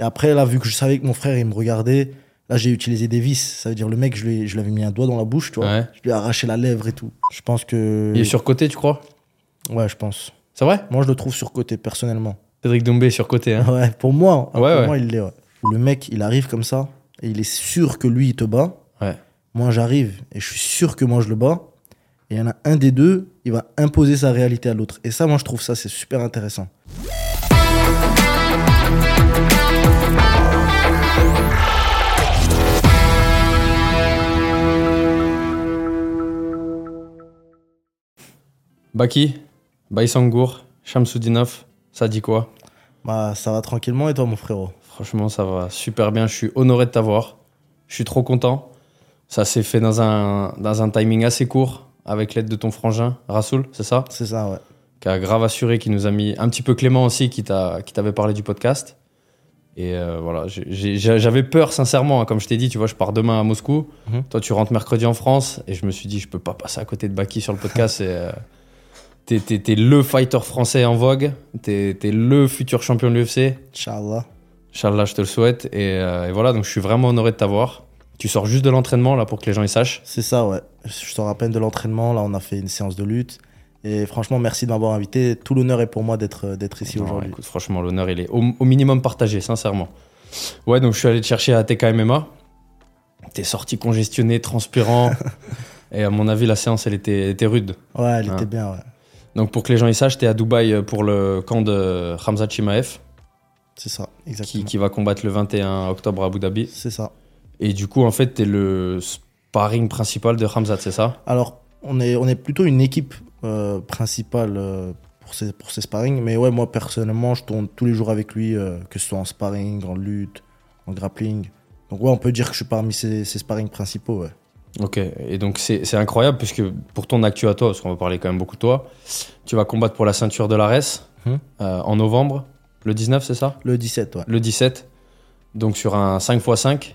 Et après, là, vu que je savais que mon frère, il me regardait, là, j'ai utilisé des vis. Ça veut dire, le mec, je lui, je lui avais mis un doigt dans la bouche, tu vois. Ouais. Je lui ai arraché la lèvre et tout. Je pense que. Il est surcoté, tu crois? Ouais, je pense. C'est vrai? Moi, je le trouve surcoté, personnellement. Cédric Doumbé est surcoté. Hein. Ouais, pour moi, Ouais, pour ouais. moi, il l'est. Le mec, il arrive comme ça, et il est sûr que lui, il te bat. Ouais. Moi, j'arrive, et je suis sûr que moi, je le bats. Et il y en a un des deux, il va imposer sa réalité à l'autre. Et ça, moi, je trouve ça, c'est super intéressant. Baki, Baïsangour, Shamsoudinov, ça dit quoi? Bah, ça va tranquillement, et toi, mon frérot? Franchement, ça va super bien. Je suis honoré de t'avoir. Je suis trop content. Ça s'est fait dans un, dans un timing assez court, avec l'aide de ton frangin, Rasoul, c'est ça? C'est ça, ouais. Qui a grave assuré, qui nous a mis un petit peu Clément aussi, qui t'a- qui t'avait parlé du podcast. Et euh, voilà, j'avais peur, sincèrement. hein. Comme je t'ai dit, tu vois, je pars demain à Moscou. Mhm. Toi, tu rentres mercredi en France. Et je me suis dit, je peux pas passer à côté de Baki sur le podcast. Euh, T'es le fighter français en vogue. T'es le futur champion de l'UFC. Inch'Allah. Inch'Allah, je te le souhaite. Et, euh, et voilà, donc je suis vraiment honoré de t'avoir. Tu sors juste de l'entraînement, là, pour que les gens y sachent. C'est ça, ouais. Je sors à peine de l'entraînement. Là, on a fait une séance de lutte. Et franchement, merci de m'avoir invité. Tout l'honneur est pour moi d'être d'être ici aujourd'hui. écoute, franchement, l'honneur, il est au, au minimum partagé, sincèrement. Ouais, donc je suis allé te chercher à TK MMA. T'es sorti congestionné, transpirant. et à mon avis, la séance, elle était, était rude. Ouais, elle Ah. était bien, ouais. Donc pour que les gens y sachent, t'es à Dubaï pour le camp de Hamza Chimaev, C'est ça, exactement. qui va combattre le 21 octobre à Abu Dhabi. C'est ça. Et du coup, en fait, t'es le sparring principal de Hamza, c'est ça? Alors, on est, on est plutôt une équipe euh, principale euh, pour, ces, pour sparring. Mais ouais, moi, personnellement, je tourne tous les jours avec lui, euh, que ce soit en sparring, en lutte, en grappling. Donc ouais, on peut dire que je suis parmi ses, ses sparring principaux, ouais. Ok, et donc c'est incroyable puisque pour ton actu à toi, parce qu'on va parler quand même beaucoup de toi, tu vas combattre pour la ceinture de l'ARES Mhm. euh, en novembre, le 19, c'est ça? Le 17, ouais. Le 17, donc sur un 5x5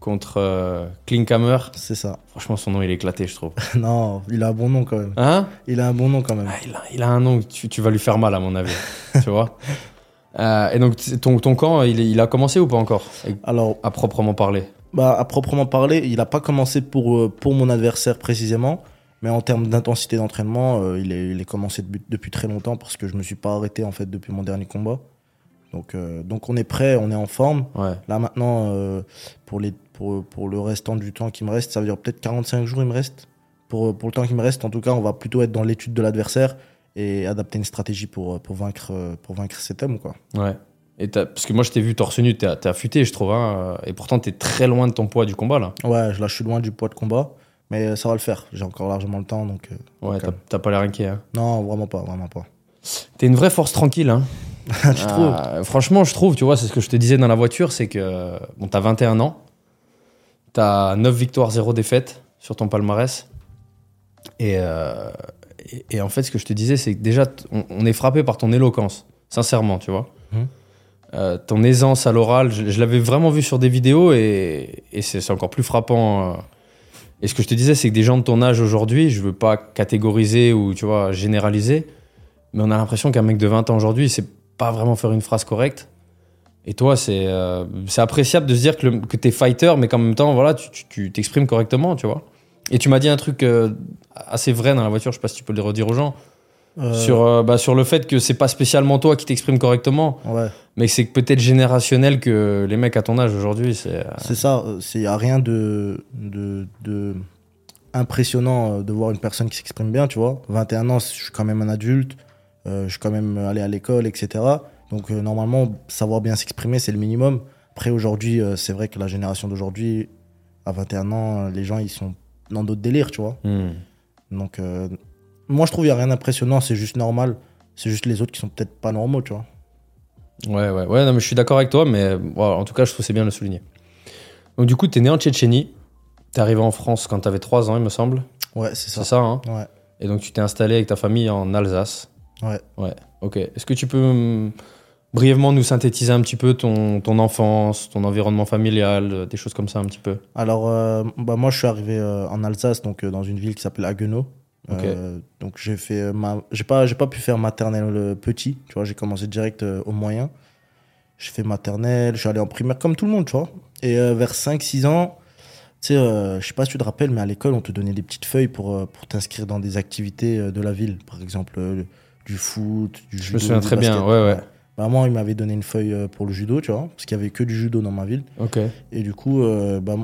contre euh, Klinkhammer. C'est ça. Franchement, son nom il est éclaté, je trouve. non, il a un bon nom quand même. Hein? Il a un bon nom quand même. Ah, il, a, il a un nom, tu, tu vas lui faire mal à mon avis, tu vois Euh, Et donc ton, ton camp, il, il a commencé ou pas encore? Alors, À proprement parler bah, à proprement parler, il n'a pas commencé pour, euh, pour mon adversaire précisément. Mais en termes d'intensité d'entraînement, euh, il, est, il est commencé depuis, depuis très longtemps parce que je me suis pas arrêté en fait depuis mon dernier combat. Donc, euh, donc on est prêt, on est en forme. Ouais. Là maintenant, euh, pour, les, pour, pour le restant du temps qui me reste, ça veut dire peut-être 45 jours il me reste. Pour, pour le temps qui me reste, en tout cas, on va plutôt être dans l'étude de l'adversaire et adapter une stratégie pour, pour, vaincre, pour vaincre cet homme. Quoi. Ouais. Et parce que moi, je t'ai vu torse nu, t'es affûté, je trouve. Hein, et pourtant, t'es très loin de ton poids du combat, là. Ouais, là je suis loin du poids de combat, mais euh, ça va le faire. J'ai encore largement le temps, donc euh, Ouais, Ok. t'as- pas l'air inquiet. Hein. non, vraiment pas, vraiment pas. T'es une vraie force tranquille. Hein. tu trouves? Ah, Franchement, je trouve, tu vois, c'est ce que je te disais dans la voiture, c'est que bon, t'as 21 ans, t'as 9 victoires, 0 défaites sur ton palmarès. Et, euh, et, et en fait, ce que je te disais, c'est que déjà, on, on est frappé par ton éloquence, sincèrement, tu vois. Mhm. Euh, ton aisance à l'oral, je, l'avais vraiment vu sur des vidéos et, c'est encore plus frappant. euh. Et ce que je te disais, c'est que des gens de ton âge aujourd'hui, je veux pas catégoriser ou tu vois généraliser, mais on a l'impression qu'un mec de 20 ans aujourd'hui, il sait pas vraiment faire une phrase correcte. Et toi, c'est euh, appréciable de se dire que, le- que t'es fighter, mais qu'en même temps, voilà, tu t'exprimes correctement, tu vois. Et tu m'as dit un truc euh, assez vrai dans la voiture, je sais pas si tu peux le redire aux gens, Euh, sur, euh, bah, sur le fait que c'est pas spécialement toi qui t'exprimes correctement, Ouais, mais que c'est peut-être générationnel que les mecs à ton âge aujourd'hui, c'est. euh, c'est ça. Il n'y a rien de, de, de impressionnant de voir une personne qui s'exprime bien, tu vois. 21 ans, je suis quand même un adulte, je suis quand même allé à l'école, etc. Donc normalement, savoir bien s'exprimer, c'est le minimum. Après, aujourd'hui, c'est vrai que la génération d'aujourd'hui, à 21 ans, les gens, ils sont dans d'autres délires, tu vois. hmm. Donc, moi, je trouve qu'il n'y a rien d'impressionnant, c'est juste normal. C'est juste les autres qui sont peut-être pas normaux, tu vois. Ouais, ouais, ouais, non, mais je suis d'accord avec toi, mais en tout cas, je trouve c'est bien de le souligner. Donc, du coup, t'es né en Tchétchénie, t'es arrivé en France quand t'avais 3 ans, il me semble. Ouais, c'est ça. C'est ça, hein Ouais. Et donc, tu t'es installé avec ta famille en Alsace. Ouais. Ouais, ok. Est-ce que tu peux hum, brièvement nous synthétiser un petit peu ton, ton enfance, ton environnement familial, euh, des choses comme ça un petit peu? Alors, euh, bah, moi, je suis arrivé euh, en Alsace, donc euh, dans une ville qui s'appelle Haguenau. Euh, donc, j'ai fait euh, ma... j'ai pas, j'ai pas pu faire maternelle petit, tu vois, j'ai commencé direct euh, au moyen. J'ai fait maternelle, je suis allé en primaire comme tout le monde, tu vois. Et euh, vers 5-6 ans, tu sais, je sais pas si tu te rappelles, mais à l'école, on te donnait des petites feuilles pour, pour t'inscrire dans des activités de la ville. Par exemple, du foot, du judo. Je me souviens très bien, basket. ouais, ouais. Bah, moi, il m'avait donné une feuille pour le judo, tu vois, parce qu'il y avait que du judo dans ma ville. Ok. Et du coup, bah,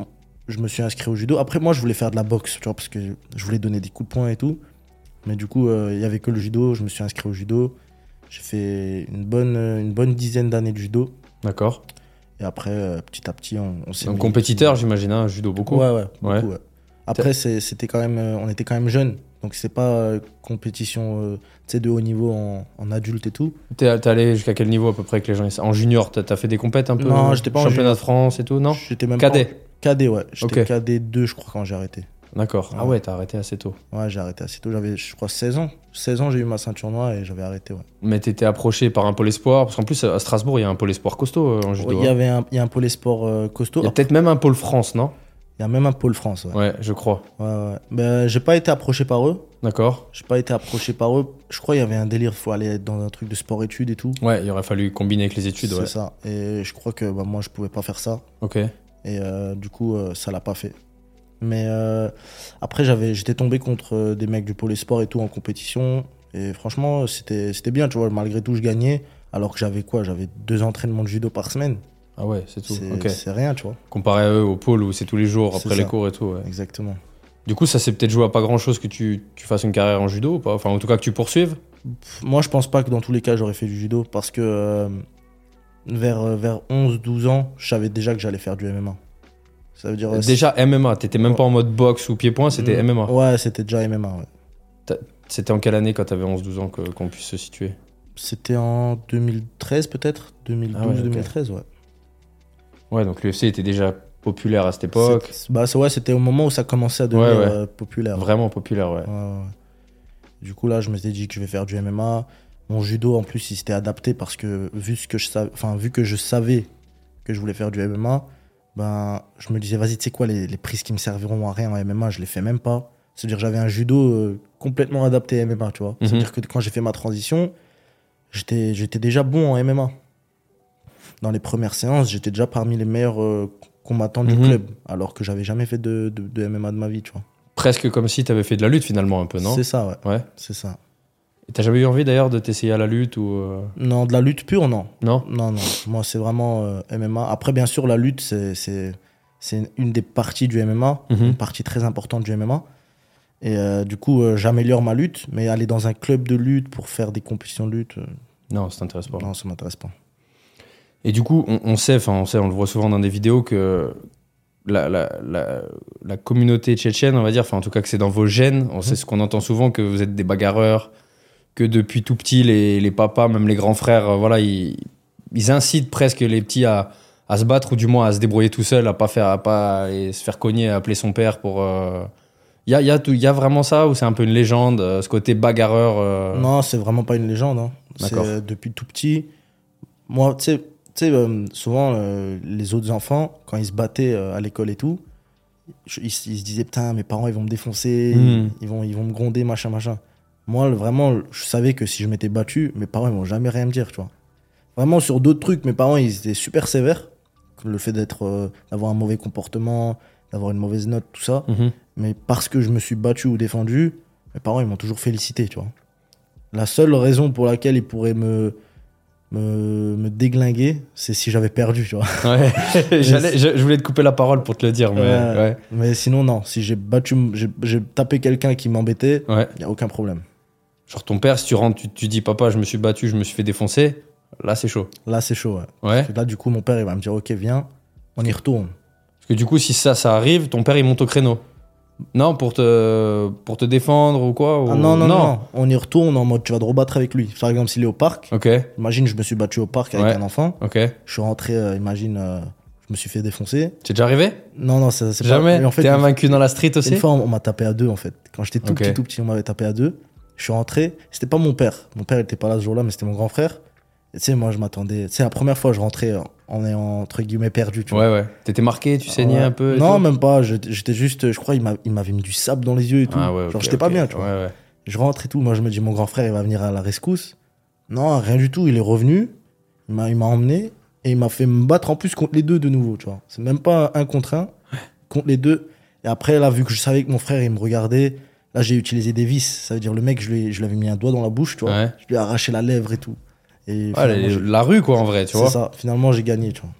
je me suis inscrit au judo. Après, moi, je voulais faire de la boxe, tu vois, parce que je voulais donner des coups de poing et tout. Mais du coup, euh, il y avait que le judo. Je me suis inscrit au judo. J'ai fait une bonne, euh, une bonne dizaine d'années de judo. D'accord. Et après, euh, petit à petit, on, on s'est Donc mis- compétiteur, j'imagine, hein, judo beaucoup. Ouais, ouais. beaucoup, Ouais. ouais. Après, c'était quand même, euh, on était quand même jeunes. Donc, c'est pas euh, compétition euh, de haut niveau en, en adulte et tout. T'es allé jusqu'à quel niveau à peu près que les gens En junior, t'as t'as fait des compètes un peu Non, j'étais pas en Championnat junior. de France et tout, non J'étais même Cadet. pas en- Cadet, ouais. J'étais Ok. cadet 2, je crois, quand j'ai arrêté. D'accord. Ah Ouais. ouais, t'as arrêté assez tôt. Ouais, j'ai arrêté assez tôt. J'avais, je crois, 16 ans. 16 ans, j'ai eu ma ceinture noire et j'avais arrêté, ouais. Mais t'étais approché par un pôle espoir Parce qu'en plus, à Strasbourg, il y a un pôle espoir costaud euh, en judo. Il y hein. avait un, il y a un pôle sport euh, costaud. Il y a peut-être même un pôle France, non? Il y a même un pôle France, ouais. Ouais, je crois. Ouais, ouais. Ben, j'ai pas été approché par eux. D'accord. J'ai pas été approché par eux. Je crois qu'il y avait un délire, faut aller être dans un truc de sport-études et tout. Ouais, il aurait fallu combiner avec les études, C'est ouais. ça. Et je crois que bah, moi, je pouvais pas faire ça. Ok. Et euh, du coup, euh, ça l'a pas fait. Mais euh, après, j'avais, j'étais tombé contre des mecs du pôle sport et tout en compétition. Et franchement, c'était, c'était bien, tu vois. Malgré tout, je gagnais. Alors que j'avais quoi? J'avais deux entraînements de judo par semaine. Ah ouais, c'est tout. C'est, rien, tu vois. Comparé à eux, au pôle où c'est tous les jours, après les cours et tout, ouais. Exactement. Du coup, ça s'est peut-être joué à pas grand chose que tu, tu fasses une carrière en judo ou pas? Enfin, en tout cas, que tu poursuives? Moi, je pense pas que dans tous les cas, j'aurais fait du judo parce que euh, vers, euh, vers 11-12 ans, je savais déjà que j'allais faire du MMA. Ça veut dire. euh, Déjà MMA, t'étais même pas en mode boxe ou pied-point, c'était Mm, MMA. Ouais, c'était déjà MMA. ouais. C'était en quelle année quand t'avais 11-12 ans que- qu'on puisse se situer? C'était en 2013 peut-être? 2012-2013, Ah ouais, ok. ouais. Ouais, donc l'UFC était déjà populaire à cette époque. Bah, ouais, c'était au moment où ça commençait à devenir Ouais, ouais. euh, populaire. Vraiment populaire, ouais. Du coup, là, je m'étais dit que je vais faire du MMA. Mon judo, en plus, il s'était adapté parce que vu, ce que je savais, enfin, vu que je savais que je voulais faire du MMA, ben, je me disais, vas-y, tu sais quoi, les, les prises qui me serviront à rien en MMA, je les fais même pas. C'est-à-dire que j'avais un judo euh, complètement adapté à MMA, tu vois. Mhm. C'est-à-dire que quand j'ai fait ma transition, j'étais j'étais déjà bon en MMA. Dans les premières séances, j'étais déjà parmi les meilleurs euh, combattants du Mhm. club, alors que j'avais jamais fait de, de, de MMA de ma vie, tu vois. Presque comme si t'avais fait de la lutte finalement un peu, non? C'est ça, ouais. Ouais. C'est ça. Et T'as jamais eu envie d'ailleurs de t'essayer à la lutte ou euh, Non, de la lutte pure, non. non? Non, non. Moi, c'est vraiment euh, MMA. Après, bien sûr, la lutte, c'est- une des parties du MMA, Mhm. une partie très importante du MMA. Et euh, du coup, euh, j'améliore ma lutte, mais aller dans un club de lutte pour faire des compétitions de lutte, euh, Non, ça t'intéresse pas. non, ça m'intéresse pas. Et du coup, on, on sait, enfin, on sait, on le voit souvent dans des vidéos que la, la, la, la communauté tchétchène, on va dire, enfin, en tout cas, que c'est dans vos gènes. On sait ce qu'on entend souvent, que vous êtes des bagarreurs, que depuis tout petit, les, les papas, même les grands frères, euh, voilà, ils, ils incitent presque les petits à, à se battre ou du moins à se débrouiller tout seul, à pas faire, à pas aller se faire cogner, à appeler son père pour. Il y, a, y, a y a vraiment ça ou c'est un peu une légende, euh, ce côté bagarreur euh, Non, c'est vraiment pas une légende. Hein. C'est euh, depuis tout petit. Moi, tu sais, euh, souvent, euh, les autres enfants, quand ils se battaient euh, à l'école et tout, je- ils, ils se disaient Putain, mes parents, ils vont me défoncer, Mhm. ils, vont, ils vont me gronder, machin, machin. Moi, vraiment, je savais que si je m'étais battu, mes parents, ils vont jamais rien me dire, tu vois. Vraiment, sur d'autres trucs, mes parents, ils étaient super sévères. Le fait d'être, euh, d'avoir un mauvais comportement, d'avoir une mauvaise note, tout ça. mhm. Mais parce que je me suis battu ou défendu, mes parents, ils m'ont toujours félicité, tu vois. La seule raison pour laquelle ils pourraient me, me, me déglinguer, c'est si j'avais perdu, tu vois. Ouais, je, je voulais te couper la parole pour te le dire, mais ouais. Mais sinon, non. Si j'ai battu, j'ai- tapé quelqu'un qui m'embêtait, ouais. il n'y a aucun problème. Genre ton père, si tu rentres, tu, tu dis papa, je me suis battu, je me suis fait défoncer, là c'est chaud. Là, c'est chaud, ouais. Là, du coup, mon père, il va me dire, ok, viens, on y retourne. Parce que du coup, si ça, ça arrive, ton père il monte au créneau. Non, pour te, pour te défendre ou quoi ou- Ah non, non, non, non. On y retourne en mode, tu vas te rebattre avec lui. Par exemple, s'il est au parc, Ok, imagine, je me suis battu au parc avec Ouais. un enfant. ok. Je suis rentré, euh, imagine, euh, je me suis fait défoncer. Es déjà arrivé? Non, non, c'est pas... Jamais mais en fait, T'es invaincu dans la street aussi? Une fois, on, on m'a tapé à deux, en fait. Quand j'étais tout petit, tout petit, on m'avait tapé à deux. Je suis rentré. C'était pas mon père. Mon père, il était pas là ce jour-là, mais c'était mon grand frère. Et tu sais, moi, je m'attendais. C'est la première fois que je rentrais en- ayant, entre guillemets, perdu. Tu vois. Ouais, ouais. T'étais marqué, tu saignais Ouais. un peu Non, même pas. J'étais juste, je crois, il m'a- il m'avait mis du sable dans les yeux et tout. Ah ouais, Genre, j'étais pas bien, tu vois. Ouais, ouais. Je rentre et tout. Moi, je me dis, mon grand frère, il va venir à la rescousse. Non, rien du tout. Il est revenu. Il m'a il m'a emmené. Et il m'a fait me battre en plus contre les deux de nouveau, tu vois. C'est même pas un contre un, contre les deux. Et après, là, vu que je savais que mon frère, il me regardait, là, j'ai utilisé des vis. Ça veut dire, le mec, je lui, je lui avais mis un doigt dans la bouche, tu vois. Ouais. Je lui ai arraché la lèvre et tout. Et la, rue, quoi, en vrai, tu c'est vois. ça. Finalement, j'ai gagné, tu vois.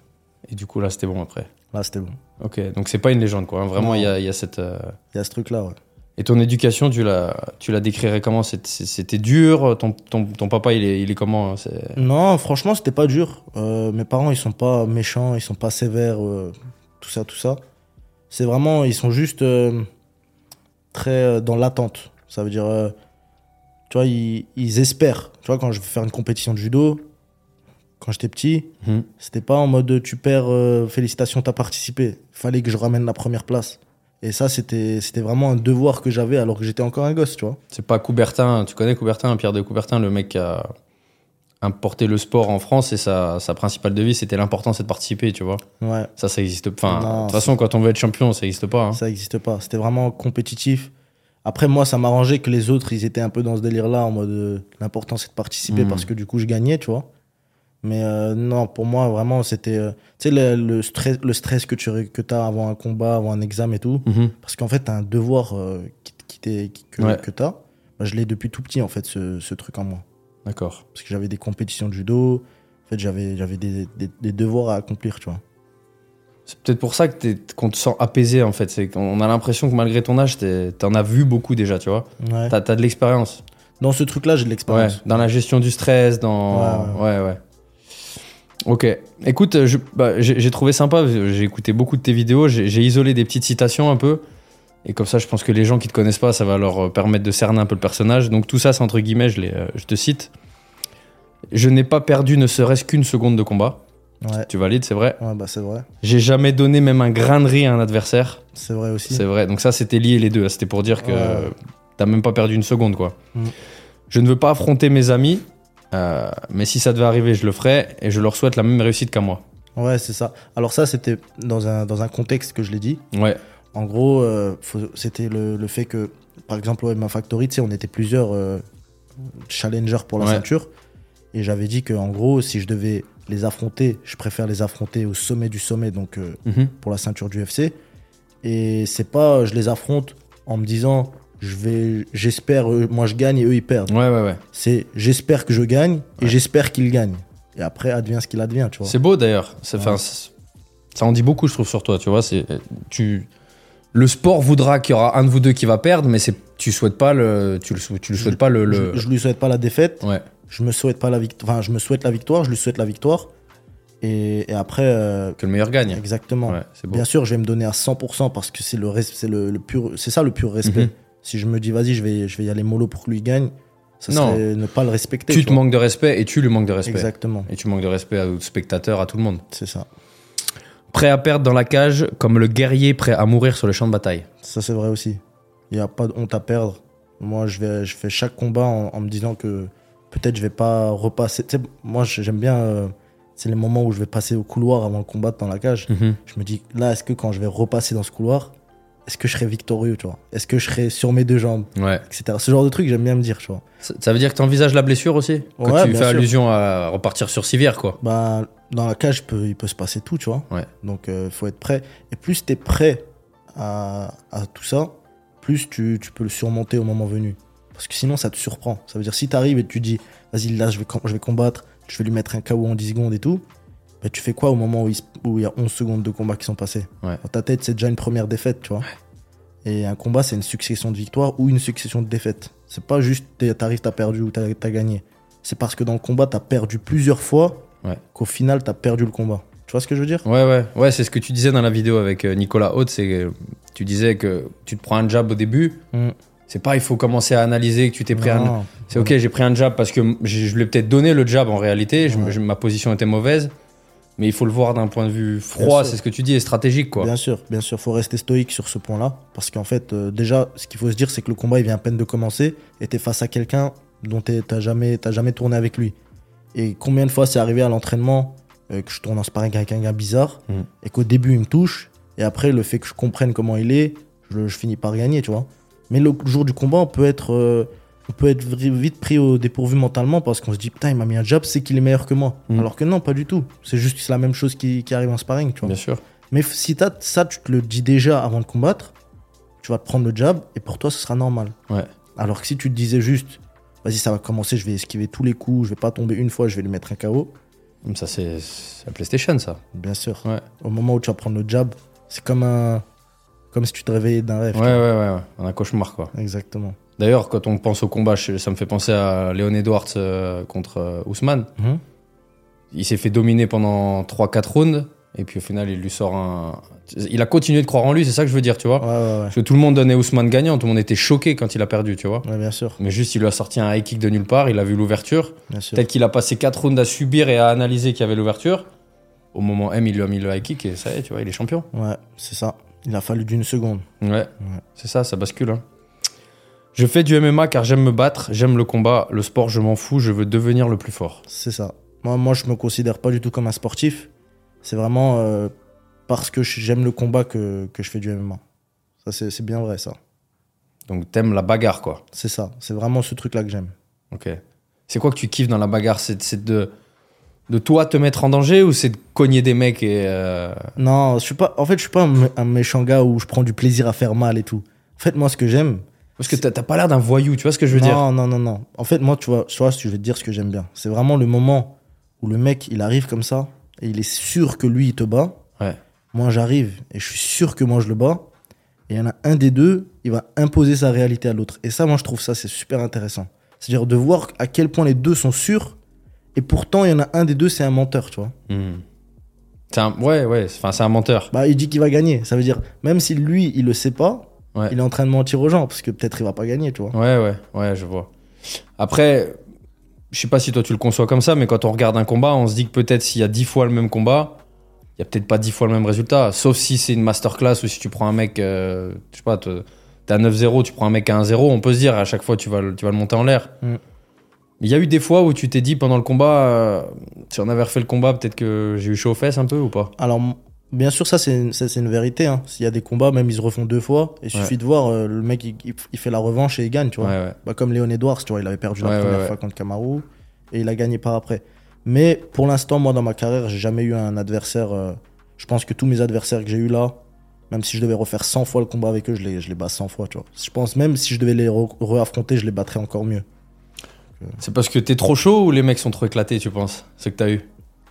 Et du coup, là, c'était bon après. Là, c'était bon. Ok, donc c'est pas une légende, quoi. hein. Vraiment, il y a, y a cette. euh, Il y a ce truc-là, ouais. Et ton éducation, tu la, tu la décrirais comment? C'était- dur? Ton, ton, ton papa, il est, il est comment hein, c'est- Non, franchement, c'était pas dur. Euh, mes parents, ils sont pas méchants, ils sont pas sévères, euh, tout ça, tout ça. C'est vraiment, ils sont juste très euh, dans l'attente. Ça veut dire, euh, tu vois, ils, ils espèrent. Tu vois, quand je vais faire une compétition de judo, quand j'étais petit, Mhm. c'était pas en mode tu perds, euh, félicitations, t'as participé. Fallait que je ramène la première place. Et ça, c'était c'était vraiment un devoir que j'avais alors que j'étais encore un gosse, tu vois. C'est pas Coubertin, tu connais Coubertin, Pierre de Coubertin, le mec qui a importé le sport en France et sa, sa principale devise, c'était l'important, c'est de participer, tu vois. Ouais. Ça, ça existe. Enfin, de toute façon, quand on veut être champion, ça existe pas. hein. Ça n'existe pas. C'était vraiment compétitif. Après, moi, ça m'arrangeait que les autres, ils étaient un peu dans ce délire-là, en mode euh, l'important c'est de participer Mhm. parce que du coup, je gagnais, tu vois. Mais euh, non, pour moi, vraiment, c'était. euh, tu sais, le, le stress, le stress que tu as avant un combat, avant un examen et tout. Mhm. Parce qu'en fait, tu as un devoir euh, qui, qui qui- que, Ouais. que tu as. je l'ai depuis tout petit, en fait, ce, ce truc en moi. D'accord. Parce que j'avais des compétitions de judo. En fait, j'avais j'avais des, des, des devoirs à accomplir, tu vois. C'est peut-être pour ça que t'es- qu'on te sent apaisé, en fait. C'est qu'on a l'impression que malgré ton âge, t'en as vu beaucoup déjà, tu vois. Ouais. T'as as de l'expérience. Dans ce truc-là, j'ai de Ouais, l'expérience. dans la gestion du stress, dans. Ouais, Ouais, ouais. Ok. Écoute, bah, j'ai trouvé sympa, j'ai écouté beaucoup de tes vidéos, j'ai isolé des petites citations un peu. Et comme ça, je pense que les gens qui te connaissent pas, ça va leur euh, permettre de cerner un peu le personnage. Donc tout ça, c'est entre guillemets, je, les, euh, je te cite. Je n'ai pas perdu ne serait-ce qu'une seconde de combat. Ouais. Tu valides, c'est vrai? Ouais, bah, c'est vrai. J'ai jamais donné même un grain de riz à un adversaire. C'est vrai aussi. C'est vrai. Donc ça, c'était lié les deux. C'était pour dire que Ouais. t'as même pas perdu une seconde, quoi. Mm. Je ne veux pas affronter mes amis, euh, mais si ça devait arriver, je le ferais et je leur souhaite la même réussite qu'à moi. Ouais, c'est ça. Alors ça, c'était dans un, dans un contexte que je l'ai dit. Ouais. En gros, euh, c'était le, le fait que, par exemple, au MMA Factory, tu sais, on était plusieurs euh, challengers pour la Ouais. ceinture. Et j'avais dit que en gros, si je devais les affronter, je préfère les affronter au sommet du sommet, donc euh, Mhm. pour la ceinture du UFC. Et c'est pas, je les affronte en me disant, je vais, j'espère, moi je gagne et eux ils perdent. Ouais, ouais, ouais. C'est, j'espère que je gagne et Ouais. j'espère qu'ils gagnent. Et après, advient ce qu'il advient, tu vois. C'est beau d'ailleurs. Ouais. Ça en dit beaucoup, je trouve, sur toi. Tu vois, c'est tu. Le sport voudra qu'il y aura un de vous deux qui va perdre, mais c'est tu souhaites pas le tu le, sou- tu le souhaites pas le, le- Je, je lui souhaite pas la défaite. ouais Je me souhaite pas la victoire. Enfin, je me souhaite la victoire. Je lui souhaite la victoire. Et, et après, euh, que le meilleur gagne. exactement. Ouais. Bien sûr, je vais me donner à 100% parce que c'est le, c'est le, le pur, c'est ça le pur respect. Mhm. Si je me dis, vas-y, je vais, je vais y aller mollo pour que lui gagne, ça Non. serait ne pas le respecter. Tu te vois. manques de respect et tu lui manques de respect. Exactement. Et tu manques de respect aux spectateurs, à tout le monde. C'est ça. Prêt à perdre dans la cage comme le guerrier prêt à mourir sur le champ de bataille. Ça, c'est vrai aussi. Il n'y a pas de honte à perdre. Moi, je, vais, je fais chaque combat en, en me disant que peut-être je vais pas repasser. Tu sais, moi, j'aime bien. euh, c'est les moments où je vais passer au couloir avant de combattre dans la cage. Je me dis, là, est-ce que quand je vais repasser dans ce couloir, est-ce que je serai victorieux, tu vois? Est-ce que je serai sur mes deux jambes, Ouais. etc. Ce genre de truc, j'aime bien me dire, tu vois. Ça, ça veut dire que tu envisages la blessure aussi? Quand Ouais, tu fais sûr. allusion à repartir sur civière, quoi. Bah, dans la cage, peut- il peut se passer tout, tu vois. Ouais. Donc, il faut être prêt. Et plus tu es prêt à, à tout ça, plus tu, tu peux le surmonter au moment venu. Parce que sinon, ça te surprend. Ça veut dire, si tu arrives et tu dis, vas-y, là, je vais, com- je vais combattre, je vais lui mettre un KO en 10 secondes et tout, bah, tu fais quoi au moment où il, se- où il y a 11 secondes de combat qui sont passés Ouais. Dans ta tête, c'est déjà une première défaite, tu vois. Et un combat, c'est une succession de victoires ou une succession de défaites. C'est pas juste t'arrives, t'as perdu ou t'as as gagné. C'est parce que dans le combat, t'as perdu plusieurs fois Ouais. qu'au final, t'as perdu le combat. Tu vois ce que je veux dire? Ouais, ouais. Ouais, c'est ce que tu disais dans la vidéo avec euh, Nicolas Haute. C'est que tu disais que tu te prends un jab au début. Mm. C'est pas, il faut commencer à analyser que tu t'es pris un. Non. C'est ok, j'ai pris un jab parce que je lui ai peut-être donné le jab en réalité. je- Ouais. je- ma position était mauvaise. Mais il faut le voir d'un point de vue froid, c'est ce que tu dis, et stratégique, quoi. Bien sûr, bien sûr, faut rester stoïque sur ce point-là. Parce qu'en fait, euh, déjà, ce qu'il faut se dire, c'est que le combat, il vient à peine de commencer et t'es face à quelqu'un dont t'as jamais, t'as jamais tourné avec lui. Et combien de fois c'est arrivé à l'entraînement euh, que je tourne en sparring avec un gars bizarre Mhm. et qu'au début, il me touche et après, le fait que je comprenne comment il est, je, je finis par gagner, tu vois. Mais le jour du combat, on peut être. euh, on peut être vite pris au dépourvu mentalement parce qu'on se dit putain il m'a mis un jab c'est qu'il est meilleur que moi Mm. alors que non pas du tout c'est juste que c'est la même chose qui, qui arrive en sparring tu vois Bien sûr. mais si t'as ça tu te le dis déjà avant de combattre tu vas te prendre le jab et pour toi ce sera normal Ouais. alors que si tu te disais juste vas-y ça va commencer je vais esquiver tous les coups je vais pas tomber une fois je vais lui mettre un KO Ça, c'est la PlayStation, ça. bien sûr Ouais. au moment où tu vas prendre le jab c'est comme un comme si tu te réveillais d'un rêve Ouais, ouais, ouais. ouais. Un cauchemar, quoi. exactement D'ailleurs, quand on pense au combat, ça me fait penser à Léon Edwards euh, contre euh, Ousmane. Mhm. Il s'est fait dominer pendant 3-4 rounds. Et puis au final, il lui sort un. Il a continué de croire en lui, c'est ça que je veux dire, tu vois. ouais ouais ouais, Parce que tout le monde donnait Ousmane gagnant, tout le monde était choqué quand il a perdu, tu vois. Bien sûr Mais juste, il lui a sorti un high kick de nulle part, il a vu l'ouverture. Peut-être qu'il a passé 4 rounds à subir et à analyser qu'il y avait l'ouverture. Au moment M, il lui a mis le high kick et ça y est, tu vois, il est champion. ouais c'est ça il a fallu d'une seconde Ouais, c'est ça, ça bascule. hein. Je fais du MMA car j'aime me battre, j'aime le combat, le sport, je m'en fous, je veux devenir le plus fort. C'est ça. Moi, moi, je me considère pas du tout comme un sportif. C'est vraiment euh, parce que j'aime le combat que, que je fais du MMA. Ça, c'est bien vrai, ça. Donc t'aimes la bagarre, quoi. C'est ça. C'est vraiment ce truc-là que j'aime. Ok. C'est quoi que tu kiffes dans la bagarre? C'est de, de toi te mettre en danger ou c'est de cogner des mecs et. euh, Non, je suis pas. En fait, je suis pas un, mé- un méchant gars où je prends du plaisir à faire mal et tout. En fait, moi, ce que j'aime. Parce que t'as pas l'air d'un voyou, tu vois ce que je veux non, dire? non, non, non. En fait, moi, tu vois, je vais te dire ce que j'aime bien. C'est vraiment le moment où le mec, il arrive comme ça et il est sûr que lui, il te bat. Ouais. Moi, j'arrive et je suis sûr que moi, je le bats. Et il y en a un des deux, il va imposer sa réalité à l'autre. Et ça, moi, je trouve ça, c'est super intéressant. C'est-à-dire de voir à quel point les deux sont sûrs. Et pourtant, il y en a un des deux, c'est un menteur, tu vois. Hmm. C'est un, ouais, ouais, enfin, c'est un menteur. Bah, il dit qu'il va gagner. Ça veut dire, même si lui, il le sait pas, Ouais. il est en train de mentir aux gens. Parce que peut-être il va pas gagner, tu vois. Ouais, ouais, ouais, je vois. Après, je sais pas si toi tu le conçois comme ça, mais quand on regarde un combat, on se dit que peut-être s'il y a 10 fois le même combat, il y a peut-être pas 10 fois le même résultat. Sauf si c'est une masterclass ou si tu prends un mec, euh, je sais pas, te- t'es à 9-0, tu prends un mec à 1-0, on peut se dire à chaque fois tu vas, le- tu vas le monter en l'air. Mm. Il y a eu des fois où tu t'es dit pendant le combat, euh, si on avait refait le combat, peut-être que j'ai eu chaud aux fesses un peu ou pas? Alors, bien sûr, ça, c'est une, c'est vérité. hein. S'il y a des combats, même ils se refont deux fois. Il suffit de voir, euh, le mec, il, fait la revanche et il gagne, tu vois. Ouais, ouais. Bah, comme Léon Edwards, tu vois, il avait perdu la première fois contre Kamaru et il a gagné par après. Mais pour l'instant, moi, dans ma carrière, j'ai jamais eu un adversaire. euh, je pense que tous mes adversaires que j'ai eu là, même si je devais refaire 100 fois le combat avec eux, je les, je les bats 100 fois, tu vois. Je pense même si je devais les re- re-affronter, je les battrais encore mieux. C'est parce que t'es trop chaud ou les mecs sont trop éclatés, tu penses Ce que t'as eu?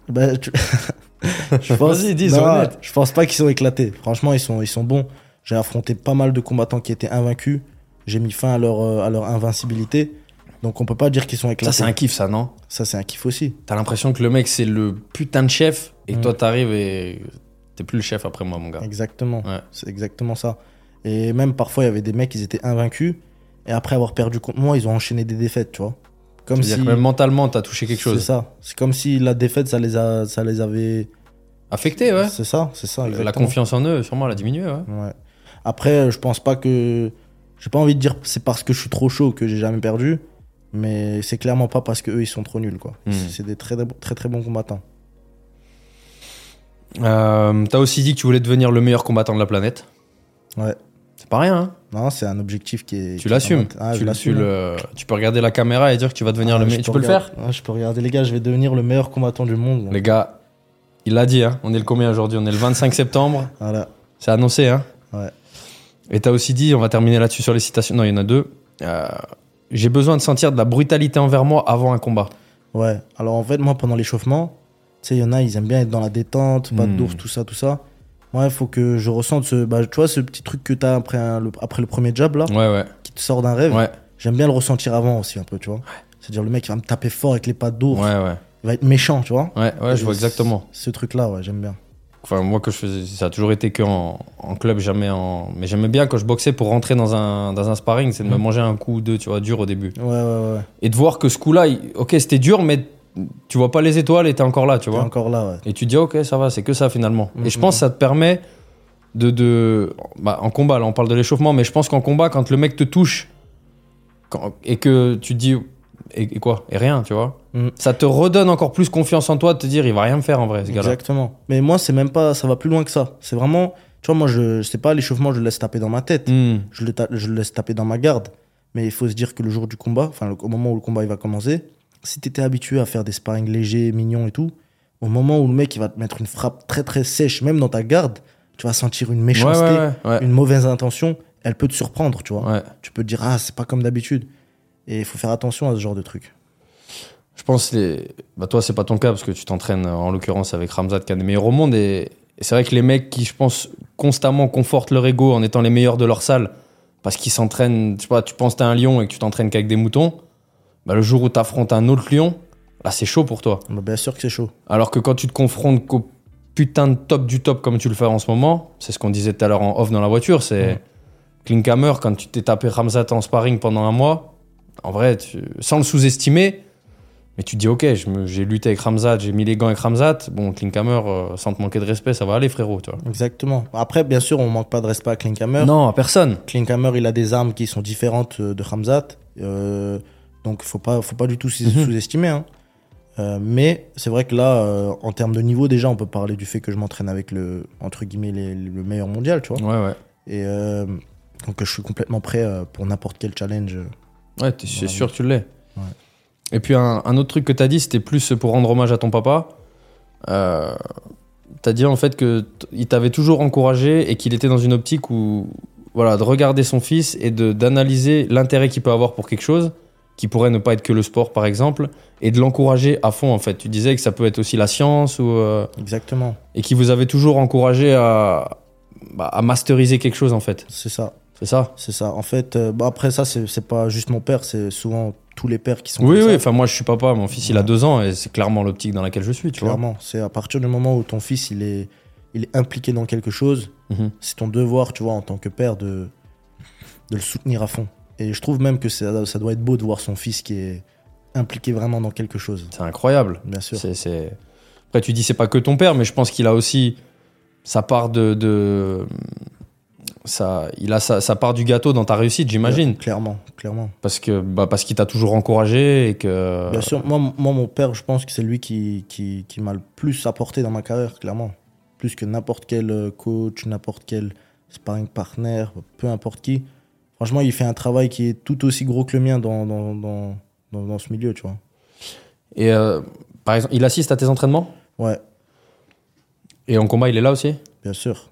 Bah, tu- je pense, Vas-y, dis, non, sois honnête. Je pense pas qu'ils sont éclatés. Franchement, ils sont, ils sont bons. J'ai affronté pas mal de combattants qui étaient invaincus. J'ai mis fin à leur, euh, à leur invincibilité. Donc on peut pas dire qu'ils sont Ça, éclatés. c'est un kiff, ça, non? Ça, c'est un kiff aussi. T'as l'impression que le mec, c'est le putain de chef et que Mm. toi, t'arrives et t'es plus le chef après moi, mon gars. Exactement. Ouais. C'est exactement ça. Et même parfois, il y avait des mecs, ils étaient invaincus. Et après avoir perdu contre moi, ils ont enchaîné des défaites, tu vois. Comme si. C'est-à-dire que même mentalement, t'as touché quelque C'est chose. ça. C'est comme si la défaite, ça les, a, ça les avait. Affecté, ouais. C'est ça, c'est ça. La confiance en eux, sûrement, elle a diminué, ouais. Ouais. Après, je pense pas que. J'ai pas envie de dire c'est parce que je suis trop chaud que j'ai jamais perdu. Mais c'est clairement pas parce que eux ils sont trop nuls, quoi. Mm. C'est des très, très très bons combattants. Euh, t'as aussi dit que tu voulais devenir le meilleur combattant de la planète. Ouais. C'est pas rien, hein. Non, c'est un objectif qui est. Tu l'assumes. Ah, tu, je tu l'assume. le- tu peux regarder la caméra et dire que tu vas devenir Ah, le meilleur. Tu peux le faire ouais, Je peux regarder, les gars, je vais devenir le meilleur combattant du monde. Les gars, il l'a dit, hein. On est le combien aujourd'hui? On est le 25 septembre? Voilà. C'est annoncé, hein Ouais. Et t'as aussi dit, on va terminer là-dessus sur les citations. Non, il y en a deux. Euh, J'ai besoin de sentir de la brutalité envers moi avant un combat. Ouais. Alors en fait, moi, pendant l'échauffement, tu sais, il y en a, ils aiment bien être dans la détente, pas de d'ours, tout ça, tout ça. Moi, il faut que je ressente ce. Bah, tu vois, ce petit truc que t'as après, un- le, après le premier jab, là, Ouais, ouais. qui te sort d'un rêve. Ouais, J'aime bien le ressentir avant aussi, un peu, tu vois. C'est-à-dire, le mec, il va me taper fort avec les pattes d'ours. ouais, ouais. Il va être méchant, tu vois. Ouais, ouais, je vois exactement. Ce truc-là, ouais, j'aime bien. Enfin, moi, que je faisais, ça a toujours été qu'en en club, jamais en. Mais j'aimais bien quand je boxais pour rentrer dans un, dans un sparring, c'est de me Mhm. manger un coup ou deux, tu vois, dur au début. Ouais, ouais, ouais. Et de voir que ce coup-là, il- ok, c'était dur, mais tu vois pas les étoiles et t'es encore là, tu T'es vois. encore là, ouais. Et tu te dis, ok, ça va, c'est que ça finalement. Mhm. Et je pense que ça te permet de. de bah, en combat, là, on parle de l'échauffement, mais je pense qu'en combat, quand le mec te touche quand- et que tu te dis, et, et quoi Et rien, tu vois. Mhm. Ça te redonne encore plus confiance en toi de te dire, il va rien me faire en vrai, ce gars-là. Exactement. Mais moi, c'est même pas. Ça va plus loin que ça. C'est vraiment. Tu vois, moi, je, je sais pas, l'échauffement, je le laisse taper dans ma tête. Hmm. Je, le ta- je le laisse taper dans ma garde. Mais il faut se dire que le jour du combat, enfin, le- au moment où le combat il va commencer, si tu étais habitué à faire des sparring légers, mignons et tout, au moment où le mec il va te mettre une frappe très très sèche, même dans ta garde, tu vas sentir une méchanceté, ouais, ouais. ouais. une mauvaise intention. Elle peut te surprendre, tu vois. Tu peux te dire, ah, c'est pas comme d'habitude. Et il faut faire attention à ce genre de truc. Je pense les. Bah toi, c'est pas ton cas parce que tu t'entraînes euh, en l'occurrence avec Ramzat, qui est meilleurs au monde. Et, et c'est vrai que les mecs qui, je pense, constamment confortent leur ego en étant les meilleurs de leur salle parce qu'ils s'entraînent. Sais pas, tu penses que t'es un lion et que tu t'entraînes qu'avec des moutons. Bah, le jour où t'affrontes un autre lion, là, c'est chaud pour toi. Bah, bien sûr que c'est chaud. Alors que quand tu te confrontes qu'au putain de top du top comme tu le fais en ce moment, c'est ce qu'on disait tout à l'heure en off dans la voiture, c'est Ouais. Klinkhammer, quand tu t'es tapé Ramzat en sparring pendant un mois, en vrai, tu- sans le sous-estimer, mais tu te dis ok, j'ai lutté avec Ramzat, j'ai mis les gants avec Ramzat, bon, Klinkhammer, euh, sans te manquer de respect, ça va aller frérot, tu vois. Exactement. Après, bien sûr, on manque pas de respect à Klinkhammer. Non, à personne. Klinkhammer, il a des armes qui sont différentes euh, de Hamzat. Euh, donc, faut pas, faut pas du tout Mhm. sous-estimer. hein. Euh, mais c'est vrai que là, euh, en termes de niveau, déjà, on peut parler du fait que je m'entraîne avec le, entre guillemets, les- le meilleur mondial, tu vois. Ouais, ouais. Et euh, donc, je suis complètement prêt euh, pour n'importe quel challenge. Ouais, t'es- c'est Ouais. sûr que tu l'es. Ouais. Et puis un, un autre truc que t'as dit, c'était plus pour rendre hommage à ton papa. Euh, t'as dit en fait que t- il t'avait toujours encouragé et qu'il était dans une optique où, voilà, de regarder son fils et de d'analyser l'intérêt qu'il peut avoir pour quelque chose, qui pourrait ne pas être que le sport par exemple, et de l'encourager à fond en fait. Tu disais que ça peut être aussi la science ou euh, Exactement. et qui vous avait toujours encouragé à bah, à masteriser quelque chose en fait. C'est ça. C'est ça? C'est ça. En fait, euh, bah, après, ça, c'est pas juste mon père, c'est souvent tous les pères qui sont Oui, oui. ça. Enfin, moi, je suis papa. Mon fils, il a deux ans et c'est clairement l'optique dans laquelle je suis, tu vois. Clairement, c'est à partir du moment où ton fils il est, il est impliqué dans quelque chose, Mhm. c'est ton devoir, tu vois, en tant que père, de, de le soutenir à fond. Et je trouve même que ça, ça doit être beau de voir son fils qui est impliqué vraiment dans quelque chose. C'est incroyable. Bien sûr. C'est. Après, tu dis c'est pas que ton père, mais je pense qu'il a aussi sa part de, de... Ça, il a sa, sa part du gâteau dans ta réussite, j'imagine, Clairement, clairement. parce que bah, parce qu'il t'a toujours encouragé et que. Bien sûr, moi, moi, mon père, je pense que c'est lui qui, qui, qui m'a le plus apporté dans ma carrière, clairement. Plus que n'importe quel euh, coach, n'importe quel sparring partner, peu importe qui. Franchement, il fait un travail qui est tout aussi gros que le mien dans, dans, dans, dans, dans ce milieu, tu vois. Et euh, par exemple, il assiste à tes entraînements? Ouais, et en combat, il est là aussi? bien sûr.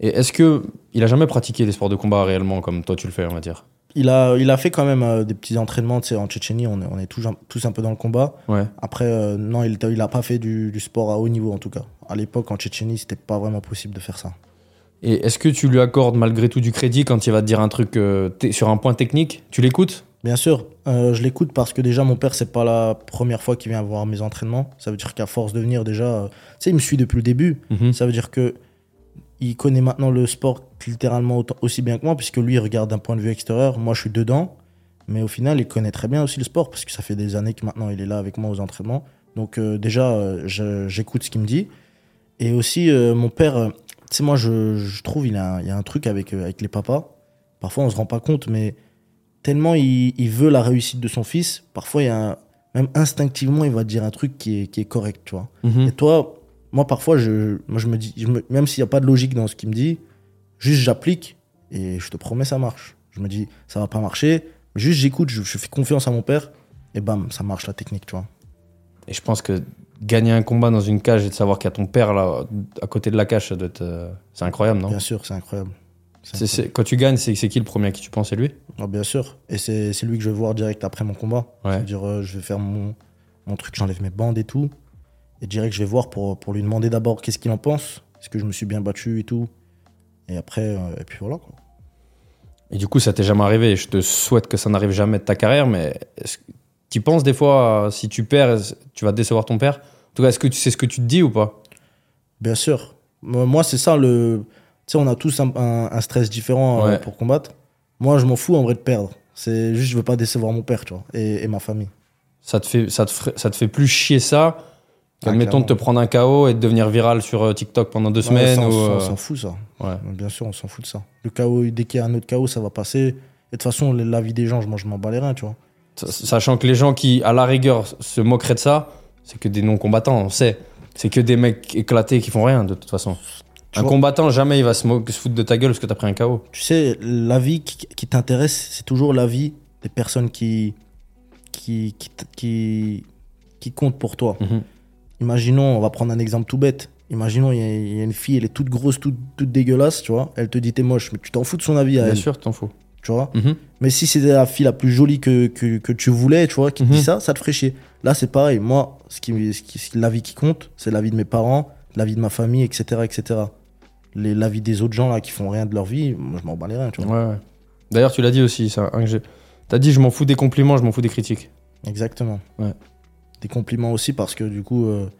Et est-ce que il a jamais pratiqué des sports de combat réellement comme toi tu le fais, on va dire? Il a, il a fait quand même euh, des petits entraînements, tu sais, en Tchétchénie, on est, on est tous, un- tous un peu dans le combat. Ouais. Après, euh, non, il il a pas fait du, du sport à haut niveau, en tout cas. À l'époque, en Tchétchénie, c'était pas vraiment possible de faire ça. Et est-ce que tu lui accordes malgré tout du crédit quand il va te dire un truc euh, sur un point technique? Tu l'écoutes? Bien sûr, euh, je l'écoute parce que déjà, mon père, c'est pas la première fois qu'il vient voir mes entraînements. Ça veut dire qu'à force de venir, déjà, euh, tu sais, il me suit depuis le début. Mhm. Ça veut dire que il connaît maintenant le sport littéralement autant- aussi bien que moi, puisque lui, il regarde d'un point de vue extérieur. Moi, je suis dedans. Mais au final, il connaît très bien aussi le sport, parce que ça fait des années que maintenant, il est là avec moi aux entraînements. Donc, déjà, j'écoute ce qu'il me dit. Et aussi, euh, mon père, tu sais, moi, je, je trouve, il, y a un truc avec, euh, avec les papas. Parfois, on se rend pas compte, mais tellement il, il veut la réussite de son fils, parfois, il y a un- même instinctivement, il va te dire un truc qui est, qui est correct, tu vois. Mhm. Et toi, moi parfois, je, moi, je me dis, je me- même s'il n'y a pas de logique dans ce qu'il me dit, juste j'applique et je te promets, ça marche. Je me dis, ça va pas marcher, juste j'écoute, je, je fais confiance à mon père et bam, ça marche la technique, tu vois. Et je pense que gagner un combat dans une cage et de savoir qu'il y a ton père là à côté de la cage, ça doit être, euh, c'est incroyable, non? Bien sûr, c'est incroyable. C'est C'est- c'est- Quand tu gagnes, c'est c'est qui le premier à qui tu penses? C'est lui? Ah, bien sûr. Et c'est c'est lui que je vais voir direct après mon combat. Ouais. C'est-à-dire, euh, je vais faire mon, mon truc, j'enlève mes bandes et tout. Et direct, je vais voir pour, pour lui demander d'abord qu'est-ce qu'il en pense. Est-ce que je me suis bien battu et tout? Et après, euh, et puis voilà quoi. Et du coup, ça t'est jamais arrivé. Je te souhaite que ça n'arrive jamais de ta carrière, mais tu penses des fois, euh, si tu perds, tu vas décevoir ton père? En tout cas, est-ce que tu sais ce que tu te dis ou pas? Bien sûr. Moi, c'est ça le. Tu sais, on a tous un, un- un stress différent euh, Ouais. pour combattre. Moi, je m'en fous en vrai de perdre. C'est juste, je veux pas décevoir mon père, tu vois, et, et ma famille. ça te, fait, ça, te ferait- ça te fait plus chier ça Ah, qu'admettons de te prendre un KO et de devenir viral sur euh, TikTok pendant deux Ouais, semaines ça, ou, s'en- on s'en fout, ça. ouais. Bien sûr, on s'en fout de ça. Le chaos, dès qu'il y a un autre chaos, ça va passer. Et de toute façon, la vie des gens, je m'en bats les reins, tu vois. Sachant que les gens qui, à la rigueur, se moqueraient de ça, c'est que des non-combattants, on sait. C'est que des mecs éclatés qui font rien, de toute façon. Tu un vois- combattant, jamais il va se, foutre de ta gueule parce que t'as pris un KO. Tu sais, la vie qui, qui t'intéresse, c'est toujours la vie des personnes qui, qui, qui, qui, qui comptent pour toi. Mhm. Imaginons, on va prendre un exemple tout bête. Imaginons, il y, a- il y a une fille, elle est toute grosse, toute, toute dégueulasse, tu vois. Elle te dit t'es moche, mais tu t'en fous de son avis à Bien elle, sûr, t'en fous. tu vois. Mhm. Mais si c'était la fille la plus jolie que, que, que tu voulais, tu vois, qui te dit Mhm. ça, ça te ferait chier. Là, c'est pareil. Moi, ce qui, ce qui, ce qui- la vie qui compte, c'est la vie de mes parents, la vie de ma famille, etc., etc. Les, la vie des autres gens là qui font rien de leur vie, moi, je m'en bats les reins, tu vois. Ouais, ouais. D'ailleurs, tu l'as dit aussi, ça. hein, T'as dit, je m'en fous des compliments, je m'en fous des critiques. Exactement. Ouais. Des compliments aussi parce que du coup, euh,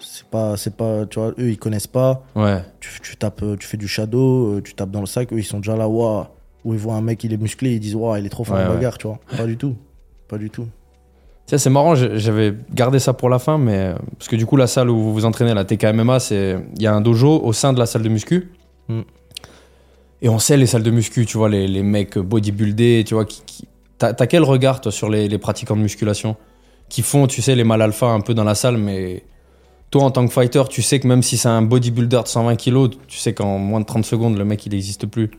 c'est pas, c'est pas, tu vois, eux ils connaissent pas. Ouais. Tu, tu tapes, euh, tu fais du shadow, euh, tu tapes dans le sac, eux ils sont déjà là, waouh. Ou ils voient un mec, il est musclé, ils disent, waouh, il est trop fort en bagarre, tu vois. Pas du tout. Pas du tout. Tiens, c'est marrant, j'avais gardé ça pour la fin, mais. euh, Parce que du coup, la salle où vous vous entraînez, la TKMMA, c'est. Il y a un dojo au sein de la salle de muscu. Mm. Et on sait les salles de muscu, tu vois, les, les mecs bodybuildés, tu vois, qui. t'as quel regard, toi, sur les, les pratiquants de musculation Qui font, tu sais, les mal alpha un peu dans la salle, mais. Toi, en tant que fighter, tu sais que même si c'est un bodybuilder de 120 kilos, tu sais qu'en moins de 30 secondes, le mec, il n'existe plus.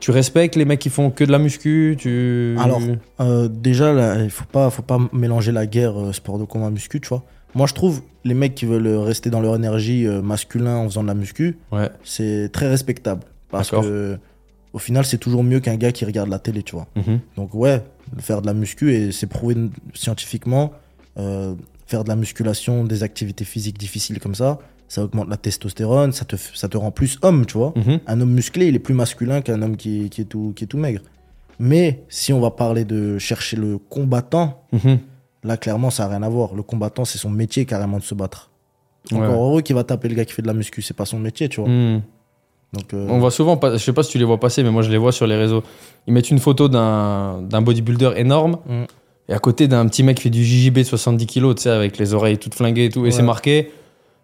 Tu respectes les mecs qui font que de la muscu tu... Alors, Euh, déjà, là, il faut pas, faut pas mélanger la guerre euh, sport de combat muscu, tu vois. Moi, je trouve les mecs qui veulent rester dans leur énergie euh, masculin en faisant de la muscu, Ouais. c'est très respectable. Parce que, au final, c'est toujours mieux qu'un gars qui regarde la télé, tu vois. Mhm. Donc, ouais, faire de la muscu, et c'est prouvé scientifiquement, euh, faire de la musculation, des activités physiques difficiles comme ça, ça augmente la testostérone, ça te, ça te rend plus homme, tu vois. Mhm. Un homme musclé, il est plus masculin qu'un homme qui, qui est tout, qui est tout maigre. Mais si on va parler de chercher le combattant, Mhm. là clairement ça n'a rien à voir. Le combattant, c'est son métier carrément de se battre. Ouais. Encore heureux qu'il va taper le gars qui fait de la muscu, c'est pas son métier, tu vois. Mhm. Donc, euh, On voit souvent, je sais pas si tu les vois passer, mais moi je les vois sur les réseaux. Ils mettent une photo d'un bodybuilder énorme et à côté d'un petit mec qui fait du JJB de 70 kilos, tu sais, avec les oreilles toutes flinguées et tout. Et c'est marqué.